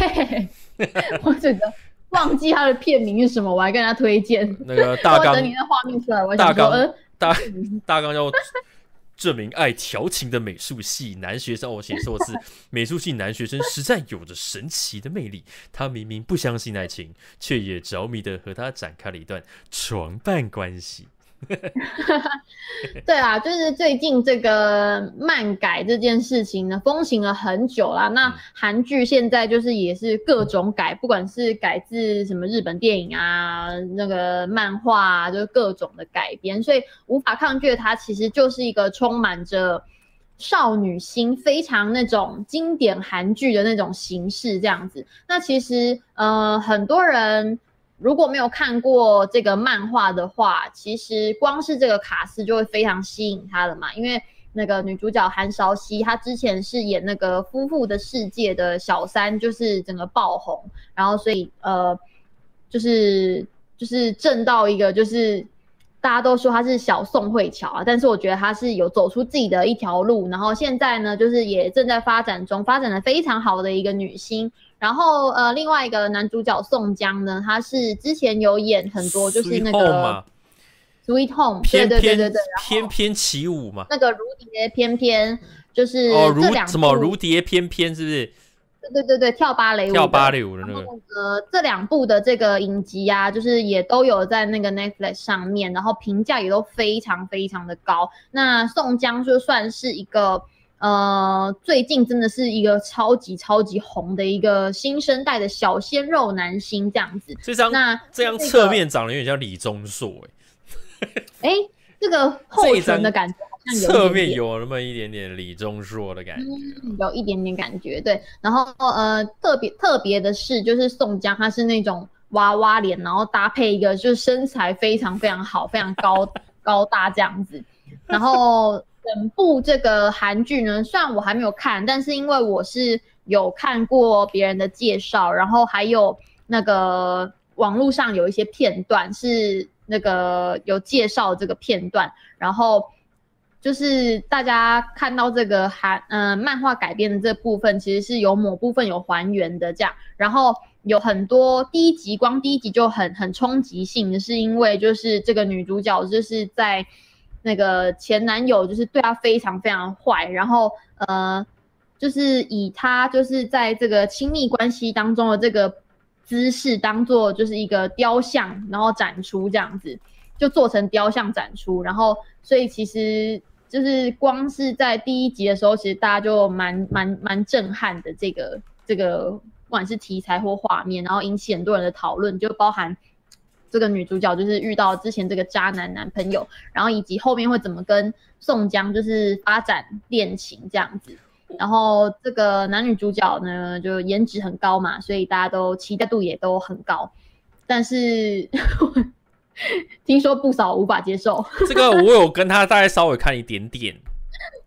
我整个忘记他的片名是什么，我还跟他推荐那个大纲。等你的画面出来，我大纲大大纲叫这名爱调情的美术系男学生，我写错字。美术系男学生实在有着神奇的魅力，他明明不相信爱情，却也着迷的和他展开了一段床伴关系。对啊，就是最近这个漫改这件事情呢，风行了很久啦。那韩剧现在就是也是各种改，不管是改自什么日本电影啊，那个漫画啊，就是各种的改编。所以无法抗拒的它，其实就是一个充满着少女心、非常那种经典韩剧的那种形式这样子。那其实呃，很多人。如果没有看过这个漫画的话，其实光是这个卡司就会非常吸引他了嘛。因为那个女主角韩韶熙，她之前是演那个《夫妇的世界》的小三，就是整个爆红，然后所以呃，就是就是正到一个就是大家都说她是小宋慧乔啊，但是我觉得她是有走出自己的一条路，然后现在呢，就是也正在发展中，发展的非常好的一个女星。然后呃，另外一个男主角宋江呢，他是之前有演很多，就是那个《Sweet Home》，对对对对对，翩翩起舞嘛，那个如蝶翩翩，就是哦，如什么如蝶翩翩，是不是？对对对，跳芭蕾舞，跳芭蕾舞的那个。呃，这两部的这个影集啊，就是也都有在那个 Netflix 上面，然后评价也都非常非常的高。那宋江就算是一个。呃，最近真的是一个超级超级红的一个新生代的小鲜肉男星这样子。这张那这样侧面长得有点像李钟硕哎，哎，这个后唇的感觉好像有侧面有那么一点点李钟硕的感觉，嗯，有一点点感觉。对，然后呃，特别特别的是，就是宋江他是那种娃娃脸，然后搭配一个就是身材非常非常好、非常高 高大这样子，然后。整部这个韩剧呢，虽然我还没有看，但是因为我是有看过别人的介绍，然后还有那个网络上有一些片段是那个有介绍这个片段，然后就是大家看到这个韩嗯、漫画改编的这部分，其实是有某部分有还原的这样，然后有很多第一集光第一集就很很冲击性，是因为就是这个女主角就是在。那个前男友就是对她非常非常坏，然后呃，就是以她就是在这个亲密关系当中的这个姿势当做就是一个雕像，然后展出这样子，就做成雕像展出，然后所以其实就是光是在第一集的时候，其实大家就蛮蛮蛮震撼的，这个这个不管是题材或画面，然后引起很多人的讨论，就包含。这个女主角就是遇到之前这个渣男男朋友，然后以及后面会怎么跟宋江就是发展恋情这样子。然后这个男女主角呢，就颜值很高嘛，所以大家都期待度也都很高。但是 听说不少无法接受。这个我有跟他大概稍微看一点点。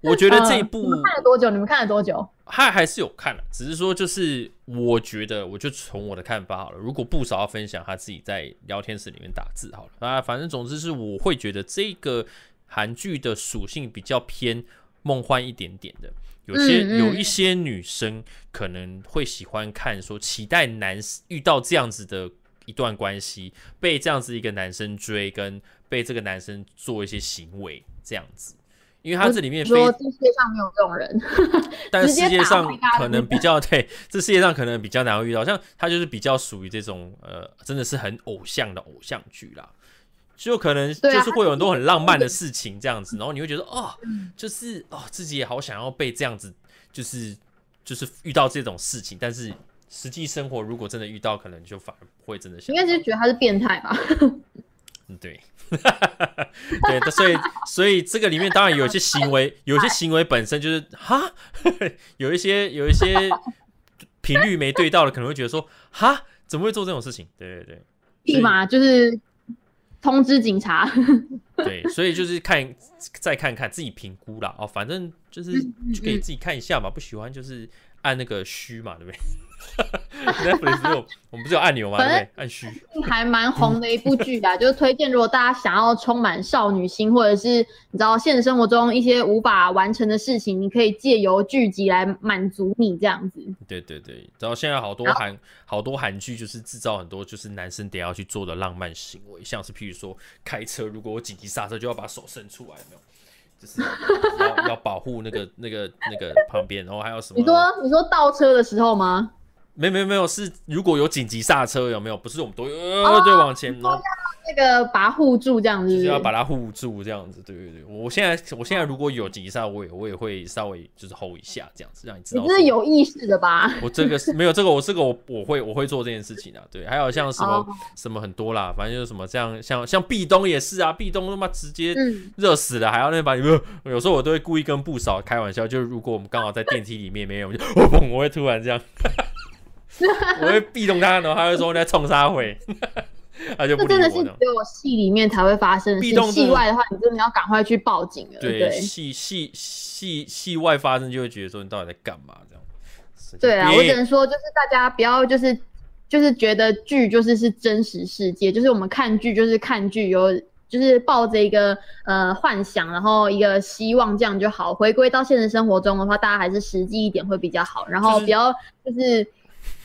我觉得这一部、呃、看了多久？你们看了多久？他还是有看了，只是说就是我觉得，我就从我的看法好了。如果不少要分享他自己在聊天室里面打字好了啊，反正总之是我会觉得这个韩剧的属性比较偏梦幻一点点的。有些有一些女生可能会喜欢看，说期待男遇到这样子的一段关系，被这样子一个男生追，跟被这个男生做一些行为这样子。因为他这里面说，这世界上没有这种人，但世界上可能比较对，这世界上可能比较难会遇到，像他就是比较属于这种呃，真的是很偶像的偶像剧啦，就可能就是会有很多很浪漫的事情这样子，然后你会觉得哦，就是哦，自己也好想要被这样子，就是就是遇到这种事情，但是实际生活如果真的遇到，可能就反而不会真的想，应该是觉得他是变态吧。对，对，所以所以这个里面当然有一些行为，有一些行为本身就是哈，有一些有一些频率没对到的，可能会觉得说哈，怎么会做这种事情？对对对，立马就是通知警察。对，所以就是看再看看自己评估啦。哦，反正就是就可以自己看一下嘛，不喜欢就是按那个虚嘛，对不对？Netflix 有，我们不是有按钮吗？对，按虚还蛮红的一部剧啊，就是推荐如果大家想要充满少女心，或者是你知道现实生活中一些无法完成的事情，你可以借由剧集来满足你这样子。对对对，然后现在好多韩好多韩剧就是制造很多就是男生得要去做的浪漫行为，像是譬如说开车，如果我紧急刹车就要把手伸出来，没有？就是要要保护那个那个那个旁边，然后还有什么？你说你说倒车的时候吗？没没没有，是如果有紧急刹车有没有？不是我们都呃对往前，然后那个把它护住这样子，就是要把它护住这样子。对对对，我现在我现在如果有紧急刹，我也我也会稍微就是 hold 一下这样子，让你知道。你这是有意识的吧？我这个是没有这个，我这个我我会我会做这件事情啊。对，还有像什么什么很多啦，反正就是什么这样，像像壁咚也是啊，壁咚他妈直接热死了，还要那把你们有时候我都会故意跟不少开玩笑，就是如果我们刚好在电梯里面没有，我就砰，我会突然这样。我会壁咚他，然后他会说我在冲杀回，他就不理我。这真的是只有戏里面才会发生，壁咚戏外的话，你真的要赶快去报警了。对，戏戏戏戏外发生就会觉得说你到底在干嘛这样。对啊，我只能说就是大家不要就是就是觉得剧就是是真实世界，就是我们看剧就是看剧有就是抱着一个呃幻想，然后一个希望这样就好。回归到现实生活中的话，大家还是实际一点会比较好，然后不要就是。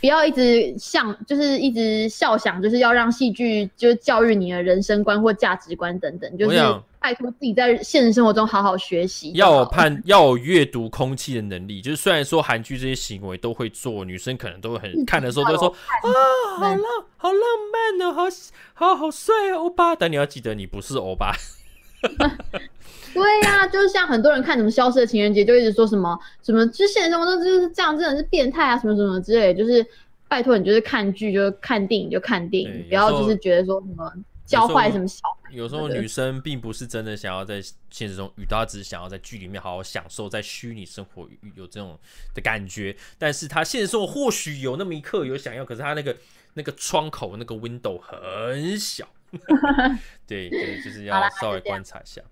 不要一直想，就是一直笑想，就是要让戏剧就是教育你的人生观或价值观等等，就是拜托自己在现实生活中好好学习。要有判，要有阅读空气的能力。就是虽然说韩剧这些行为都会做，女生可能都会很看的时候就说啊，好浪，好浪漫哦，好好好帅哦，欧巴。但你要记得，你不是欧巴。对呀、啊，就是像很多人看什么《消失的情人节》，就一直说什么什么，就现实生活中就是这样，真的是变态啊，什么什么之类。就是拜托你，就是看剧，就是看电影就看电影，不要就是觉得说什么教坏什么小孩。有时候女生并不是真的想要在现实中遇到，她只是想要在剧里面好好享受在虚拟生活有这种的感觉。但是她现实生活或许有那么一刻有想要，可是她那个那个窗口那个 window 很小。对对，就是要稍微观察一下。